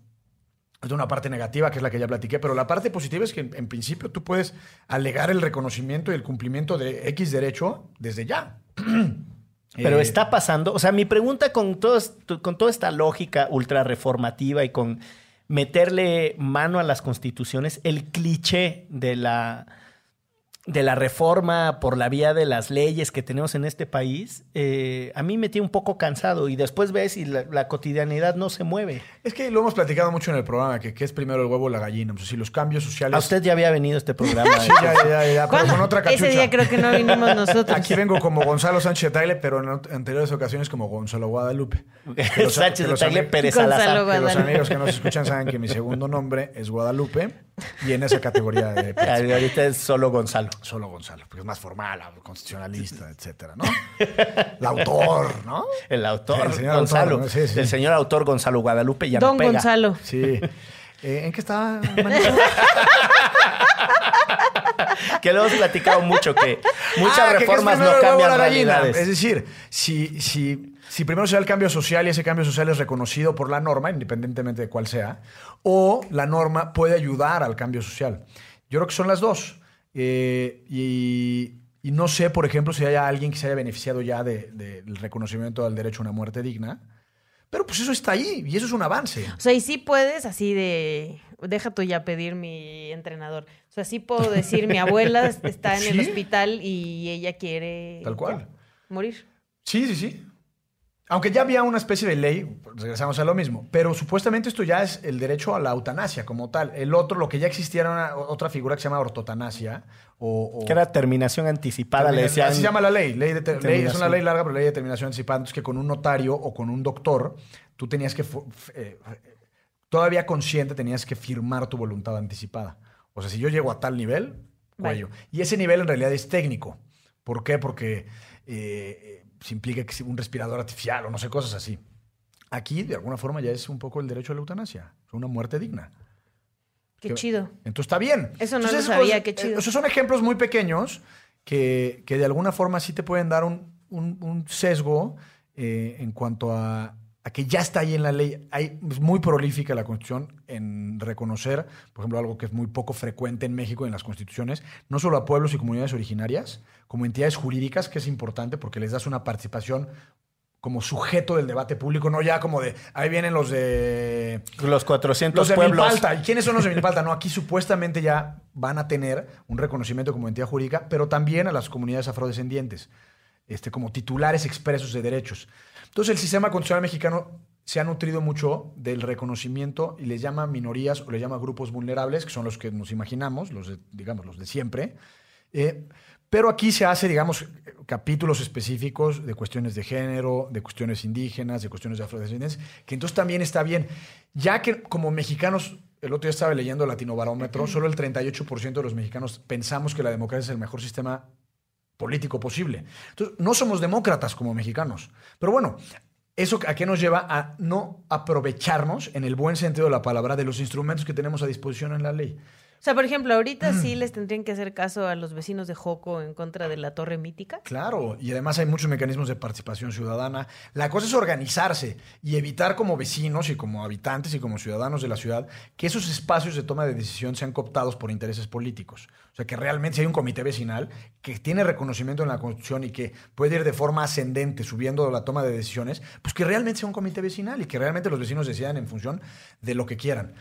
es una parte negativa que es la que ya platiqué, pero la parte positiva es que en, en principio tú puedes alegar el reconocimiento y el cumplimiento de X derecho desde ya. (clears throat) Pero Eh, está pasando, o sea, mi pregunta con, todo con toda esta lógica ultra reformativa y con meterle mano a las constituciones, el cliché de la, de la reforma por la vía de las leyes que tenemos en este país, eh, a mí me tiene un poco cansado y después ves y la, la cotidianidad no se mueve. Es que lo hemos platicado mucho en el programa, que, que es primero el huevo o la gallina. O sea, si los cambios sociales... A usted ya había venido a este programa. (laughs) Sí, ya, ya, ya, ya, pero otra cachucha. Ese día creo que no vinimos nosotros. Aquí vengo como Gonzalo Sánchez de Tagle, pero en anteriores ocasiones como Gonzalo Guadalupe. Los- Sánchez amigos- Pérez Gonzalo Salazar. Que los amigos que nos escuchan saben que mi segundo nombre es Guadalupe y en esa categoría de (laughs) Ah, Ahorita es solo Gonzalo. solo Gonzalo, porque es más formal, constitucionalista, etcétera, ¿no? El autor, ¿no? El autor El señor Gonzalo. autor, ¿no? Sí, sí. El señor autor Gonzalo Guadalupe ya no Don pega. Gonzalo. Sí. Eh, ¿En qué estaba? (laughs) (laughs) Que lo hemos platicado mucho, que muchas Ah, que reformas no cambian realidades. Es decir, si, si, si primero se da el cambio social y ese cambio social es reconocido por la norma, independientemente de cuál sea, o la norma puede ayudar al cambio social. Yo creo que son las dos. Eh, y, y no sé, por ejemplo, si haya alguien que se haya beneficiado ya de- de- del reconocimiento del derecho a una muerte digna. Pero pues eso está ahí y eso es un avance. O sea, y sí puedes así de. Deja tú ya pedir mi entrenador. O sea, sí puedo decir, mi abuela (laughs) está en el hospital y ella quiere. Tal cual. Morir. Sí, sí, sí. Aunque ya había una especie de ley, regresamos a lo mismo, pero supuestamente esto ya es el derecho a la eutanasia como tal. El otro, lo que ya existiera una, otra figura que se llama ortotanasia o... o- Que era terminación anticipada, le decían. Así se llama la ley. ley, de ter- ley- es una Terminación. ley larga, pero ley de determinación anticipada. Entonces, que con un notario o con un doctor, tú tenías que... f- eh, todavía consciente tenías que firmar tu voluntad anticipada. O sea, si yo llego a tal nivel, cuello. Y ese nivel en realidad es técnico. ¿Por qué? Porque eh, se implica que un respirador artificial o no sé, cosas así. Aquí, de alguna forma, ya es un poco el derecho a la eutanasia. Una muerte digna. Qué chido. Entonces está bien. Eso no lo sabía, qué eh, chido. Esos son ejemplos muy pequeños que, que, de alguna forma sí te pueden dar un, un, sesgo eh, en cuanto a, a, que ya está ahí en la ley. Hay, es muy prolífica la Constitución en reconocer, por ejemplo, algo que es muy poco frecuente en México en las constituciones, no solo a pueblos y comunidades originarias, como entidades jurídicas, que es importante porque les das una participación como sujeto del debate público, no ya como de, ahí vienen los de... Los 400 los de pueblos. Milpalta. ¿Y quiénes son los de Milpalta? No, aquí supuestamente ya van a tener un reconocimiento como entidad jurídica, pero también a las comunidades afrodescendientes, este, como titulares expresos de derechos. Entonces el sistema constitucional mexicano se ha nutrido mucho del reconocimiento y les llama minorías o les llama grupos vulnerables, que son los que nos imaginamos, los de, digamos, los de siempre. Eh, pero aquí se hace, digamos, capítulos específicos de cuestiones de género, de cuestiones indígenas, de cuestiones de afrodescendencia, que entonces también está bien. Ya que como mexicanos, el otro día estaba leyendo el Latino Barómetro, solo el 38% de los mexicanos pensamos que la democracia es el mejor sistema político posible. Entonces, no somos demócratas como mexicanos. Pero bueno, ¿Eso a qué nos lleva? A no aprovecharnos, en el buen sentido de la palabra, de los instrumentos que tenemos a disposición en la ley. O sea, por ejemplo, ahorita sí les tendrían que hacer caso a los vecinos de Joco en contra de la torre mítica. Claro, y además hay muchos mecanismos de participación ciudadana. La cosa es organizarse y evitar como vecinos y como habitantes y como ciudadanos de la ciudad que esos espacios de toma de decisión sean cooptados por intereses políticos. O sea, que realmente si hay un comité vecinal que tiene reconocimiento en la Constitución y que puede ir de forma ascendente subiendo la toma de decisiones, pues que realmente sea un comité vecinal y que realmente los vecinos decidan en función de lo que quieran.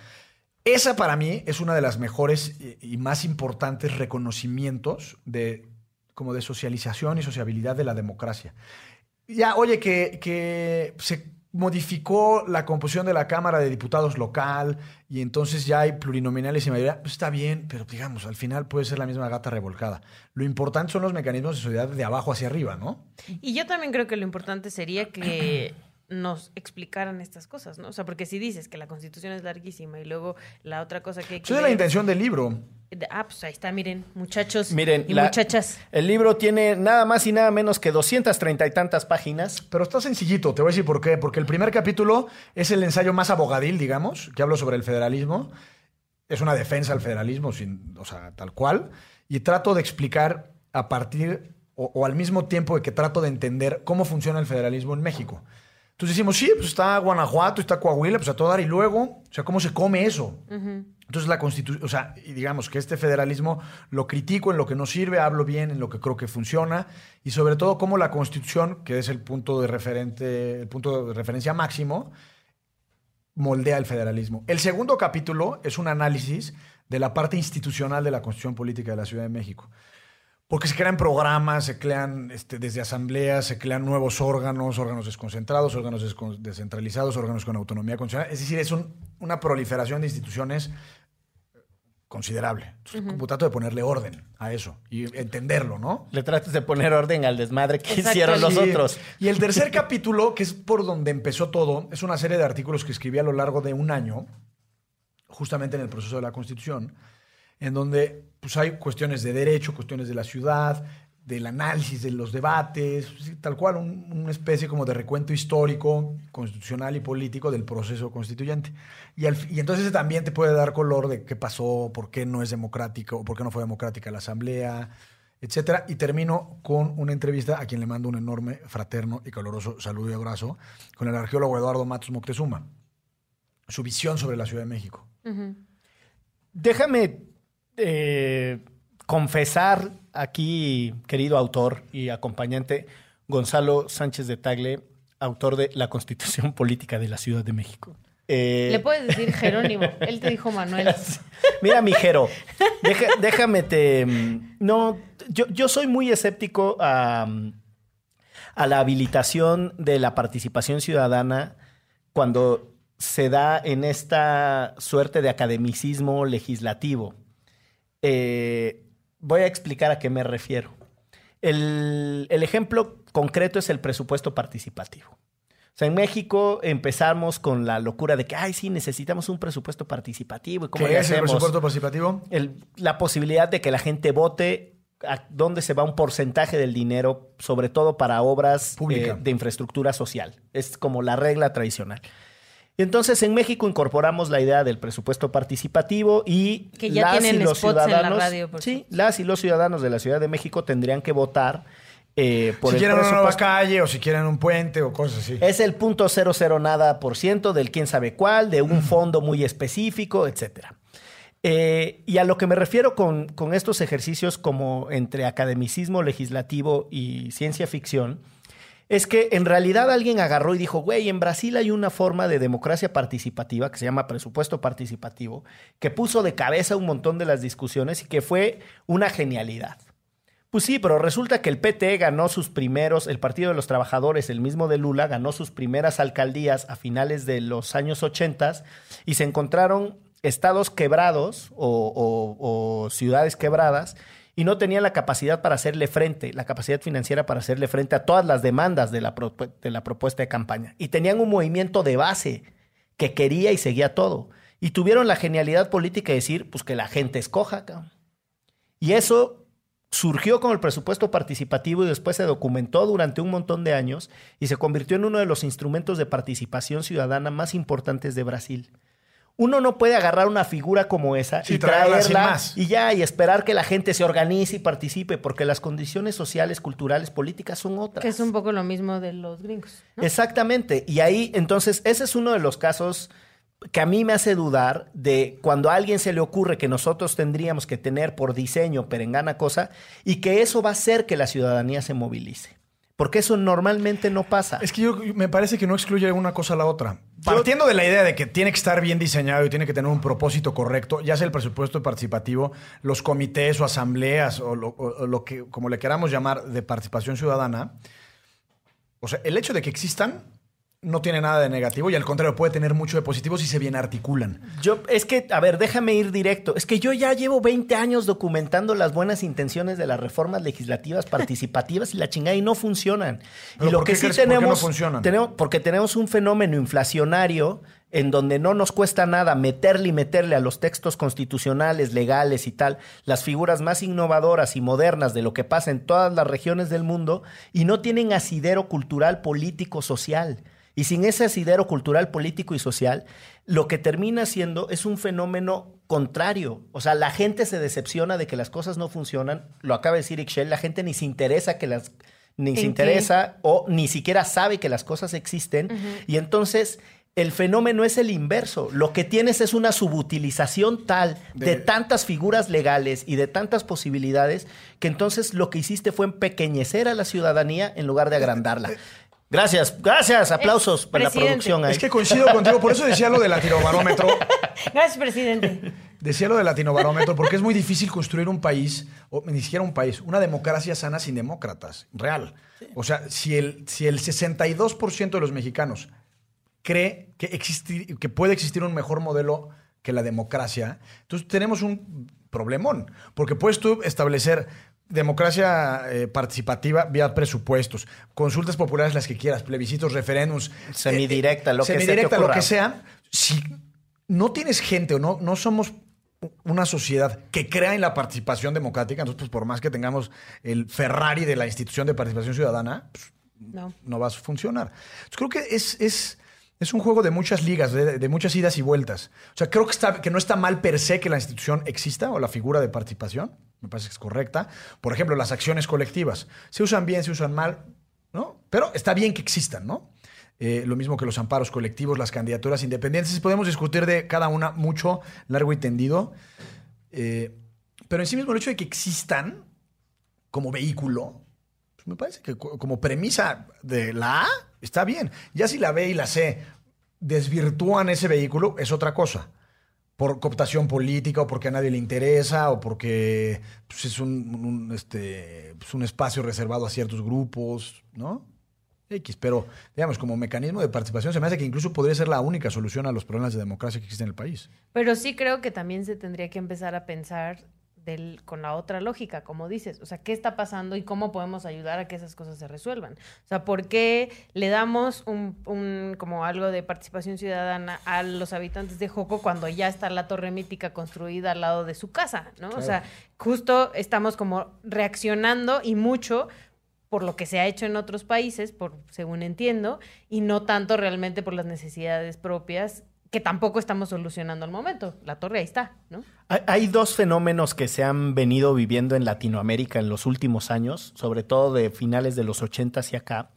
Esa para mí es una de las mejores y más importantes reconocimientos de, como de socialización y sociabilidad de la democracia. Ya, oye, que, que se modificó la composición de la Cámara de Diputados local y entonces ya hay plurinominales y mayoría, pues está bien, pero digamos, al final puede ser la misma gata revolcada. Lo importante son los mecanismos de sociedad de abajo hacia arriba, ¿no? Y yo también creo que lo importante sería que nos explicaran estas cosas, ¿no? O sea, porque si dices que la constitución es larguísima y luego la otra cosa que... Esa es la intención del libro. Ah, pues ahí está, miren, muchachos miren, y muchachas. El libro tiene nada más y nada menos que 230 y tantas páginas. Pero está sencillito, te voy a decir por qué. Porque el primer capítulo es el ensayo más abogadil, digamos, que hablo sobre el federalismo. Es una defensa al federalismo, sin, o sea, tal cual. Y trato de explicar a partir o, o al mismo tiempo de que trato de entender cómo funciona el federalismo en México. Entonces decimos, sí, pues está Guanajuato, está Coahuila, pues a todo dar. Y luego, o sea, ¿cómo se come eso? Entonces la constitución, o sea, digamos que este federalismo lo critico en lo que no sirve, hablo bien en lo que creo que funciona. Y sobre todo cómo la constitución, que es el punto de, referente, el punto de referencia máximo, moldea el federalismo. El segundo capítulo es un análisis de la parte institucional de la constitución política de la Ciudad de México. Porque se crean programas, se crean este, desde asambleas, se crean nuevos órganos, órganos desconcentrados, órganos descentralizados, órganos con autonomía constitucional. Es decir, es una proliferación de instituciones considerable. Entonces, trato de ponerle orden a eso y entenderlo, ¿no? Le tratas de poner orden al desmadre que hicieron los otros. Y el tercer (laughs) capítulo, que es por donde empezó todo, es una serie de artículos que escribí a lo largo de un año, justamente en el proceso de la Constitución, en donde pues, hay cuestiones de derecho, cuestiones de la ciudad, del análisis de los debates, tal cual, una especie como de recuento histórico, constitucional y político del proceso constituyente. Y, y, entonces también te puede dar color de qué pasó, por qué no es democrático, por qué no fue democrática la asamblea, etcétera. Y termino con una entrevista a quien le mando un enorme, fraterno y caloroso saludo y abrazo, con el arqueólogo Eduardo Matos Moctezuma. Su visión sobre la Ciudad de México. Déjame eh, confesar aquí, querido autor y acompañante, Gonzalo Sánchez de Tagle, autor de La Constitución (laughs) Política de la Ciudad de México. Eh, Le puedes decir Jerónimo, él te dijo Manuel. (laughs) Mira, mi Jero, déjame te... No, yo, yo, soy muy escéptico a, a la habilitación de la participación ciudadana cuando se da en esta suerte de academicismo legislativo. Eh, voy a explicar a qué me refiero. El, ejemplo concreto es el presupuesto participativo. O sea, en México empezamos con la locura de que, ay, sí, necesitamos un presupuesto participativo. ¿Y cómo ¿Qué es el presupuesto participativo? el- la posibilidad de que la gente vote a dónde se va un porcentaje del dinero, sobre todo para obras eh, de infraestructura social. Es como la regla tradicional. Y entonces en México incorporamos la idea del presupuesto participativo y Que ya tienen y los spots en la ciudadanos, radio, por sí, las y los ciudadanos de la Ciudad de México tendrían que votar eh, por si el quieren una nueva calle o si quieren un puente o cosas así. Es el punto cero cero nada por ciento del quién sabe cuál, de un fondo muy específico, etcétera. Eh, y a lo que me refiero con, con estos ejercicios como entre academicismo legislativo y ciencia ficción, es que en realidad alguien agarró y dijo, güey, en Brasil hay una forma de democracia participativa que se llama presupuesto participativo, que puso de cabeza un montón de las discusiones y que fue una genialidad. Pues sí, pero resulta que el PT ganó sus primeros, el Partido de los Trabajadores, el mismo de Lula, ganó sus primeras alcaldías a finales de los años 80 y se encontraron estados quebrados o, o- o ciudades quebradas y no tenían la capacidad para hacerle frente, la capacidad financiera para hacerle frente a todas las demandas de la, de la propuesta de campaña. Y tenían un movimiento de base que quería y seguía todo. Y tuvieron la genialidad política de decir, pues que la gente escoja, cabrón. Y eso surgió con el presupuesto participativo y después se documentó durante un montón de años y se convirtió en uno de los instrumentos de participación ciudadana más importantes de Brasil. Uno no puede agarrar una figura como esa Sí, y traerla sin traerla más. y ya y esperar que la gente se organice y participe porque las condiciones sociales, culturales, políticas son otras. Que es un poco lo mismo de los gringos. ¿no? Exactamente. Y ahí, entonces, ese es uno de los casos que a mí me hace dudar de cuando a alguien se le ocurre que nosotros tendríamos que tener por diseño perengana cosa y que eso va a hacer que la ciudadanía se movilice. Porque eso normalmente no pasa. Es que yo me parece que no excluye una cosa a la otra. Partiendo de la idea de que tiene que estar bien diseñado y tiene que tener un propósito correcto, ya sea el presupuesto participativo, los comités o asambleas o lo, o- o lo que, como le queramos llamar, de participación ciudadana, o sea, el hecho de que existan no tiene nada de negativo y al contrario puede tener mucho de positivo si se bien articulan. Yo, es que, a ver, déjame ir directo. Es que yo ya llevo 20 años documentando las buenas intenciones de las reformas legislativas participativas y la chingada y no funcionan. ¿Pero y lo por que sí crees- por qué no tenemos, funcionan? tenemos- porque tenemos un fenómeno inflacionario en donde no nos cuesta nada meterle y meterle a los textos constitucionales, legales y tal, las figuras más innovadoras y modernas de lo que pasa en todas las regiones del mundo y no tienen asidero cultural, político, social. Y sin ese asidero cultural, político y social, lo que termina siendo es un fenómeno contrario. O sea, la gente se decepciona de que las cosas no funcionan. Lo acaba de decir Ixchel, la gente ni se interesa que las ni ¿En se qué? interesa o ni siquiera sabe que las cosas existen. Y entonces el fenómeno es el inverso. Lo que tienes es una subutilización tal de, De- tantas figuras legales y de tantas posibilidades que entonces lo que hiciste fue empequeñecer a la ciudadanía en lugar de agrandarla. Gracias, gracias, aplausos para la producción ahí. Es que coincido contigo, por eso decía lo del latinobarómetro. (laughs) Gracias, presidente. Decía lo del latinobarómetro, porque es muy difícil construir un país, o ni siquiera un país, una democracia sana sin demócratas, real. O sea, si el, si el 62% de los mexicanos cree que, existir, que puede existir un mejor modelo que la democracia, entonces tenemos un problemón, porque puedes tú establecer democracia eh, participativa vía presupuestos, consultas populares las que quieras, plebiscitos, referéndums. Semidirecta, lo que se te semidirecta, lo que sea. Si no tienes gente o no, no somos una sociedad que crea en la participación democrática, entonces pues por más que tengamos el Ferrari de la institución de participación ciudadana, pues, No. no va a funcionar. Entonces, creo que es, es, es un juego de muchas ligas, de, de muchas idas y vueltas. O sea, creo que, está, que no está mal per se que la institución exista o la figura de participación. Me parece que es correcta. Por ejemplo, las acciones colectivas. Se usan bien, se usan mal, ¿no? Pero está bien que existan, ¿no? Eh, lo mismo que los amparos colectivos, las candidaturas independientes. Podemos discutir de cada una mucho, largo y tendido. Eh, pero en sí mismo el hecho de que existan como vehículo, pues me parece que co- como premisa de la A está bien. Ya si la B y la C desvirtúan ese vehículo, es otra cosa. Por cooptación política o porque a nadie le interesa o porque pues, es un, este, pues, un espacio reservado a ciertos grupos, ¿no? X, pero digamos, como mecanismo de participación se me hace que incluso podría ser la única solución a los problemas de democracia que existen en el país. Pero sí creo que también se tendría que empezar a pensar del, con la otra lógica, como dices. O sea, ¿qué está pasando y cómo podemos ayudar a que esas cosas se resuelvan? O sea, ¿por qué le damos un, un como algo de participación ciudadana a los habitantes de Joco cuando ya está la torre mítica construida al lado de su casa, ¿no? O sea, justo estamos como reaccionando y mucho por lo que se ha hecho en otros países, por según entiendo, y no tanto realmente por las necesidades propias que tampoco estamos solucionando al momento. La torre ahí está, ¿no? Hay, dos fenómenos que se han venido viviendo en Latinoamérica en los últimos años, sobre todo de finales de los 80 hacia acá.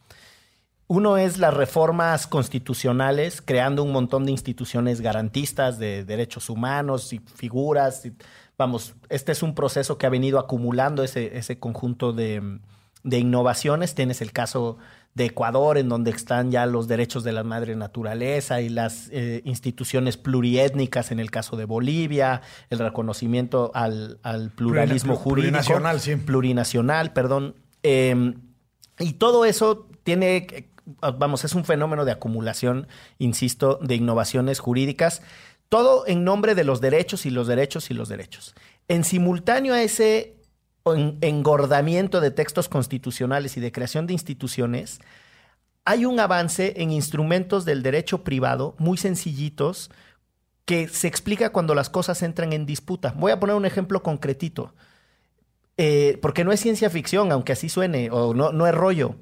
Uno es las reformas constitucionales, creando un montón de instituciones garantistas de derechos humanos y figuras. y, vamos, este es un proceso que ha venido acumulando ese, ese conjunto de, de innovaciones. Tienes el caso de Ecuador, en donde están ya los derechos de la madre naturaleza y las eh, instituciones pluriétnicas en el caso de Bolivia, el reconocimiento al, al pluralismo Plurina- jurídico. plurinacional, sí. Plurinacional, perdón. Eh, y todo eso tiene, eh, vamos, es un fenómeno de acumulación, insisto, de innovaciones jurídicas, todo en nombre de los derechos y los derechos y los derechos. En simultáneo a ese engordamiento de textos constitucionales y de creación de instituciones, hay un avance en instrumentos del derecho privado muy sencillitos que se explica cuando las cosas entran en disputa. Voy a poner un ejemplo concretito, eh, porque no es ciencia ficción, aunque así suene, o no, no es rollo.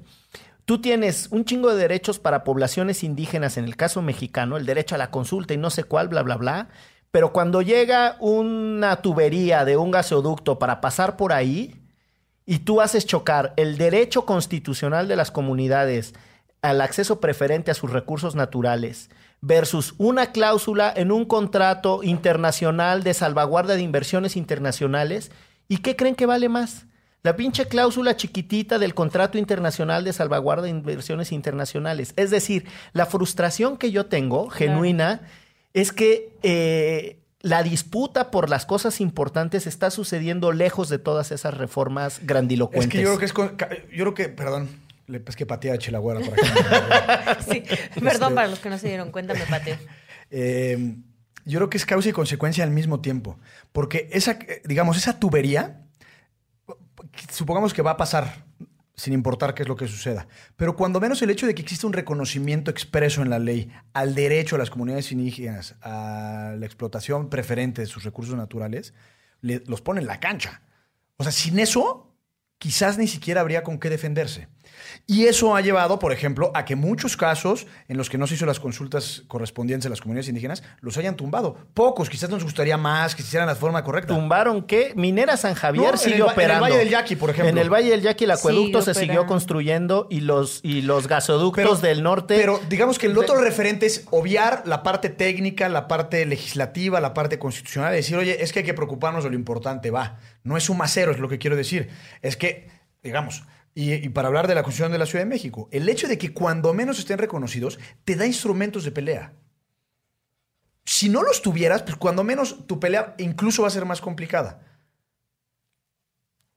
Tú tienes un chingo de derechos para poblaciones indígenas, en el caso mexicano, el derecho a la consulta y no sé cuál, bla, bla, bla. Pero cuando llega una tubería de un gasoducto para pasar por ahí y tú haces chocar el derecho constitucional de las comunidades al acceso preferente a sus recursos naturales versus una cláusula en un contrato internacional de salvaguarda de inversiones internacionales, ¿y qué creen que vale más? La pinche cláusula chiquitita del contrato internacional de salvaguarda de inversiones internacionales. Es decir, la frustración que yo tengo, genuina, es que eh, la disputa por las cosas importantes está sucediendo lejos de todas esas reformas grandilocuentes. Es que yo creo que es. con- Yo creo que. Perdón. Le es que patea a Chelagüera por acá. (laughs) Sí, perdón para los que no se dieron cuenta, me pateo. Eh, yo creo que es causa y consecuencia al mismo tiempo. Porque esa, eh, digamos, esa tubería, supongamos que va a pasar sin importar qué es lo que suceda. Pero cuando menos el hecho de que exista un reconocimiento expreso en la ley al derecho a las comunidades indígenas a la explotación preferente de sus recursos naturales, le- los pone en la cancha. O sea, sin eso, quizás ni siquiera habría con qué defenderse. Y eso ha llevado, por ejemplo, a que muchos casos en los que no se hizo las consultas correspondientes a las comunidades indígenas los hayan tumbado. Pocos, quizás nos gustaría más que se hicieran de la forma correcta. tumbaron que Minera San Javier No, en sigue el va- en el operando. Valle del Yaqui, por ejemplo. En el Valle del Yaqui el acueducto Sigue se siguió operando. construyendo y los, y los gasoductos del norte. Pero digamos que el otro referente es obviar la parte técnica, la parte legislativa, la parte constitucional. y Decir, oye, es que hay que preocuparnos de lo importante, va. No es un macero, es lo que quiero decir. Es que, digamos, y, y para hablar de la Constitución de la Ciudad de México, el hecho de que cuando menos estén reconocidos, te da instrumentos de pelea. Si no los tuvieras, pues cuando menos tu pelea incluso va a ser más complicada.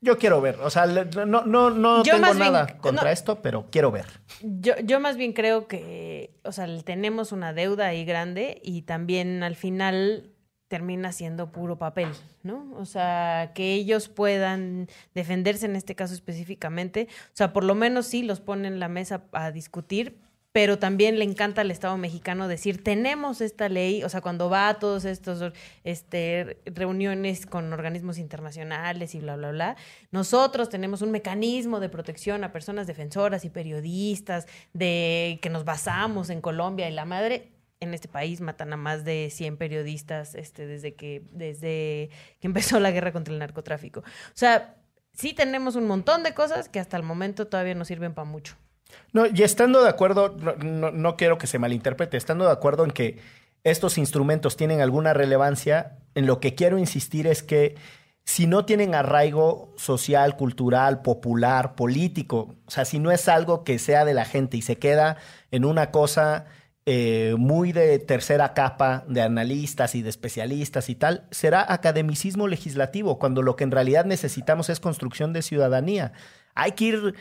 Yo quiero ver. O sea, no, no, no Yo tengo bien- nada contra no. esto, pero quiero ver. Yo, yo más bien creo que, o sea, tenemos una deuda ahí grande y también al final termina siendo puro papel, ¿no? O sea, que ellos puedan defenderse en este caso específicamente, o sea, por lo menos sí los ponen en la mesa a discutir, pero también le encanta al Estado mexicano decir, tenemos esta ley, o sea, cuando va a todos estos este, reuniones con organismos internacionales y bla, bla, bla, nosotros tenemos un mecanismo de protección a personas defensoras y periodistas, de que nos basamos en Colombia y la madre. En este país matan a más de 100 periodistas este, desde, que, desde que (laughs) empezó la guerra contra el narcotráfico. O sea, sí tenemos un montón de cosas que hasta el momento todavía no sirven para mucho. No, y estando de acuerdo, no, no- no quiero que se malinterprete, estando de acuerdo en que estos instrumentos tienen alguna relevancia, en lo que quiero insistir es que si no tienen arraigo social, cultural, popular, político, o sea, si no es algo que sea de la gente y se queda en una cosa eh, muy de tercera capa de analistas y de especialistas y tal, será academicismo legislativo, cuando lo que en realidad necesitamos es construcción de ciudadanía. Hay que ir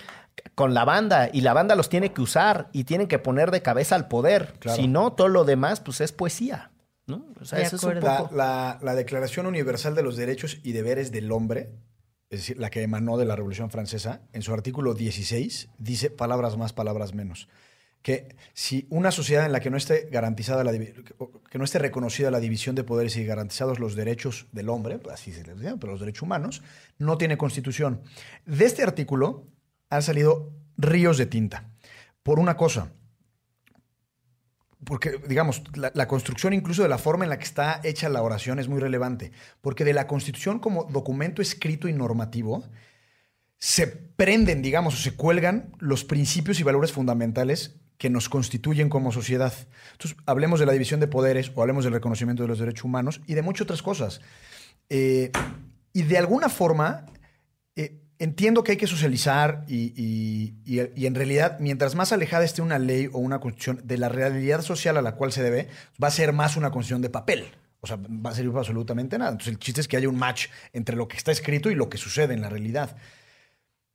con la banda y la banda los tiene que usar y tienen que poner de cabeza al poder. Claro. Si no, todo lo demás pues es poesía. ¿no? O sea, De eso es un acuerdo. poco... La, la- la Declaración Universal de los Derechos y Deberes del Hombre, es decir, la que emanó de la Revolución Francesa, en su artículo 16 dice palabras más, palabras menos. Que si una sociedad en la que no esté garantizada la que no esté reconocida la división de poderes y garantizados los derechos del hombre, pues así se les llama, pero los derechos humanos, no tiene constitución. De este artículo han salido ríos de tinta. Por una cosa, porque, digamos, la construcción incluso de la forma en la que está hecha la oración es muy relevante, porque de la Constitución como documento escrito y normativo se prenden, digamos, o se cuelgan los principios y valores fundamentales que nos constituyen como sociedad. Entonces, hablemos de la división de poderes o hablemos del reconocimiento de los derechos humanos y de muchas otras cosas. Eh, y de alguna forma, eh, entiendo que hay que socializar y, y- y- en realidad, mientras más alejada esté una ley o una constitución de la realidad social a la cual se debe, va a ser más una constitución de papel. O sea, va a servir para absolutamente nada. Entonces, el chiste es que haya un match entre lo que está escrito y lo que sucede en la realidad.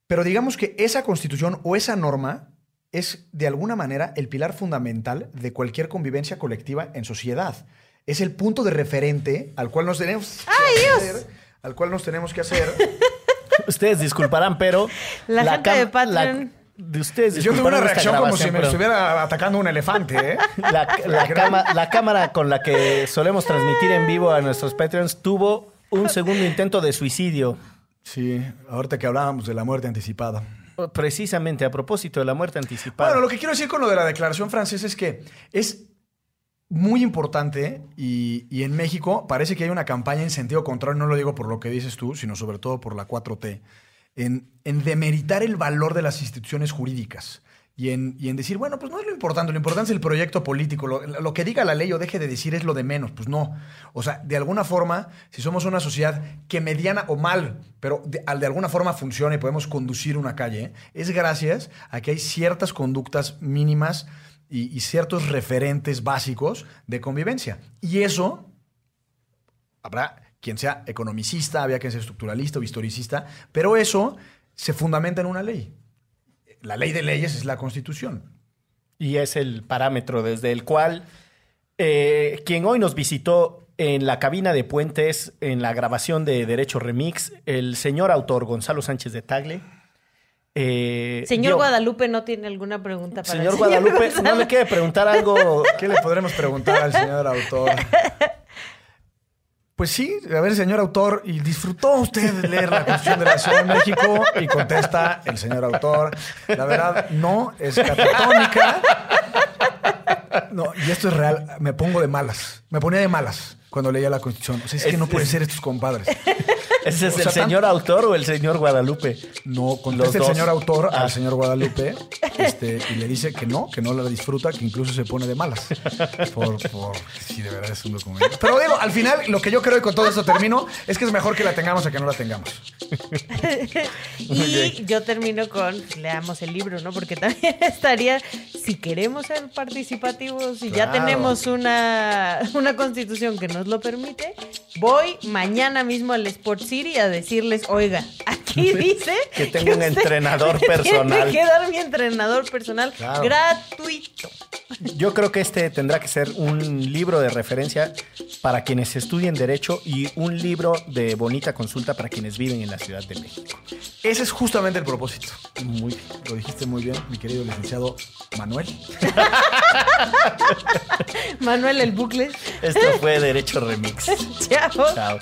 Pero digamos que esa constitución o esa norma es de alguna manera el pilar fundamental de cualquier convivencia colectiva en sociedad. Es el punto de referente al cual nos tenemos que hacer, al cual nos tenemos que hacer. (laughs) Ustedes disculparán, pero... La gente de Patreon- de ustedes Yo tuve una reacción como si me pero estuviera atacando un elefante, ¿eh? (laughs) La, la cama- la cámara con la que solemos transmitir en vivo a nuestros Patreons tuvo un segundo intento de suicidio. Sí, ahorita que hablábamos de la muerte anticipada. Precisamente a propósito de la muerte anticipada. Bueno, lo que quiero decir con lo de la declaración francesa es que es muy importante y, y en México parece que hay una campaña en sentido contrario, no lo digo por lo que dices tú, sino sobre todo por la 4T, en, en demeritar el valor de las instituciones jurídicas. Y en, y en decir, bueno, pues no es lo importante, lo importante es el proyecto político, lo, que diga la ley o deje de decir es lo de menos, pues no. O sea, de alguna forma, si somos una sociedad que mediana o mal, pero de, al- de alguna forma funciona y podemos conducir una calle, es gracias a que hay ciertas conductas mínimas y, y ciertos referentes básicos de convivencia. Y eso habrá quien sea economicista, había quien sea estructuralista o historicista, pero eso se fundamenta en una ley. La ley de leyes es la constitución. Y es el parámetro desde el cual eh, quien hoy nos visitó en la cabina de puentes, en la grabación de Derecho Remix, el señor autor Gonzalo Sánchez de Tagle. eh, Señor Guadalupe no tiene alguna pregunta para Señor el Guadalupe, ¿no le quiere preguntar algo? ¿Qué le podremos preguntar al señor autor? (laughs) Pues sí, a ver, señor autor, ¿y disfrutó usted de leer la Constitución de la Ciudad de México? Y contesta el señor autor, la verdad, no, es catatónica. No, y esto es real, me pongo de malas, me ponía de malas cuando leía la Constitución. O sea, es que no puede ser estos compadres. (laughs) ¿Ese es O el tan- señor autor o el señor Guadalupe? No, contesta el dos. señor autor Ah. al señor Guadalupe (laughs) este, y le dice que no, que no la disfruta, que incluso se pone de malas. Por, por sí, de verdad es un documento. Pero digo, al final, lo que yo creo y con todo esto termino es que es mejor que la tengamos a que no la tengamos. (laughs) Y yo termino con leamos el libro, ¿no? Porque también estaría, si queremos ser participativos y ya Claro. tenemos una, una constitución que nos lo permite, voy mañana mismo al Sport City a decirles, oiga, aquí (laughs) dice Que tengo un entrenador (laughs) personal. Tiene que dar mi entrenador personal Claro. gratuito. Yo creo que este tendrá que ser un libro de referencia para quienes estudien Derecho y un libro de bonita consulta para quienes viven en la Ciudad de México. Ese es justamente el propósito. Muy bien. Lo dijiste muy bien, mi querido licenciado Manuel. (laughs) Manuel el bucle. Esto fue Derecho Remix. (laughs) Chao. Chao.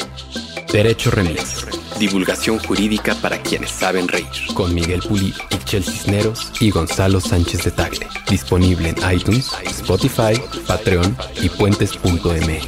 Derecho Remix. Divulgación jurídica para quienes saben reír. Con Miguel Pulido, Ixchel Cisneros y Gonzalo Sánchez de Tagle. Disponible en iTunes, Spotify, Patreon y puentes.me.